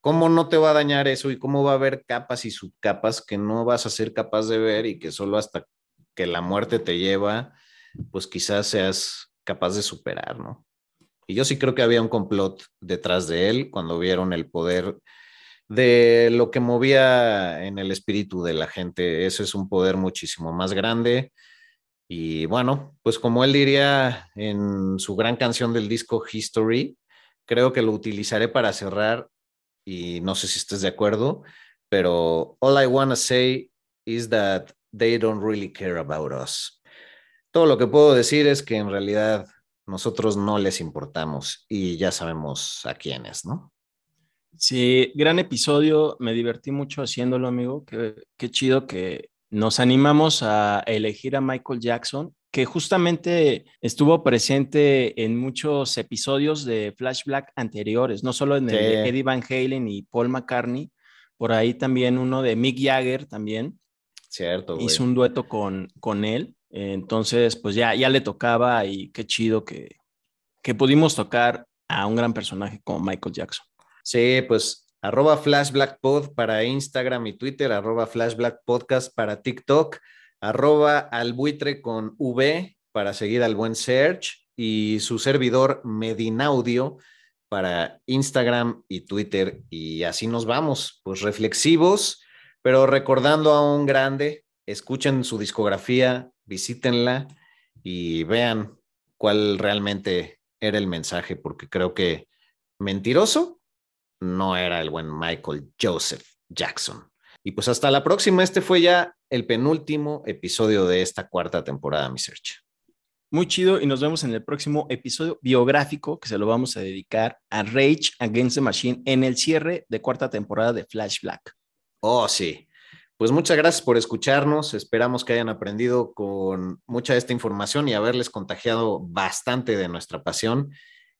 ¿cómo no te va a dañar eso y cómo va a haber capas y subcapas que no vas a ser capaz de ver y que solo hasta que la muerte te lleva, pues quizás seas capaz de superar, ¿no? Y yo sí creo que había un complot detrás de él cuando vieron el poder de lo que movía en el espíritu de la gente. Ese es un poder muchísimo más grande. Y bueno, pues como él diría en su gran canción del disco History, creo que lo utilizaré para cerrar y no sé si estés de acuerdo, pero all I wanna say is that they don't really care about us. Todo lo que puedo decir es que en realidad nosotros no les importamos y ya sabemos a quiénes, ¿no? Sí, gran episodio, me divertí mucho haciéndolo, amigo. Qué, qué chido que nos animamos a elegir a Michael Jackson, que justamente estuvo presente en muchos episodios de Flashback anteriores, no solo en el de. Eddie Van Halen y Paul McCartney, por ahí también uno de Mick Jagger también Cierto, güey. hizo un dueto con, con él. Entonces, pues ya, ya le tocaba y qué chido que, que pudimos tocar a un gran personaje como Michael Jackson. Sí, pues arroba flashblackpod para Instagram y Twitter, arroba flashblackpodcast para TikTok, arroba albuitre con V para seguir al buen Search y su servidor Medinaudio para Instagram y Twitter. Y así nos vamos, pues reflexivos, pero recordando a un grande, escuchen su discografía, visítenla y vean cuál realmente era el mensaje, porque creo que mentiroso no era el buen Michael Joseph Jackson. Y pues hasta la próxima, este fue ya el penúltimo episodio de esta cuarta temporada, mi search. Muy chido y nos vemos en el próximo episodio biográfico que se lo vamos a dedicar a Rage Against the Machine en el cierre de cuarta temporada de Flash Black. Oh, sí. Pues muchas gracias por escucharnos. Esperamos que hayan aprendido con mucha de esta información y haberles contagiado bastante de nuestra pasión.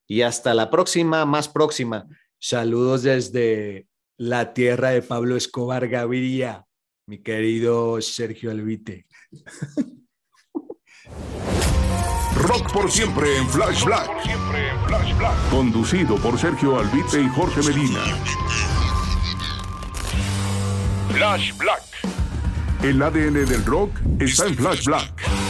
Y hasta la próxima, más próxima. Saludos desde la tierra de Pablo Escobar Gaviria, mi querido Sergio Albite. Rock por siempre en Flash Black. Conducido por Sergio Albite y Jorge Medina. Flash Black. El ADN del rock está en Flash Black.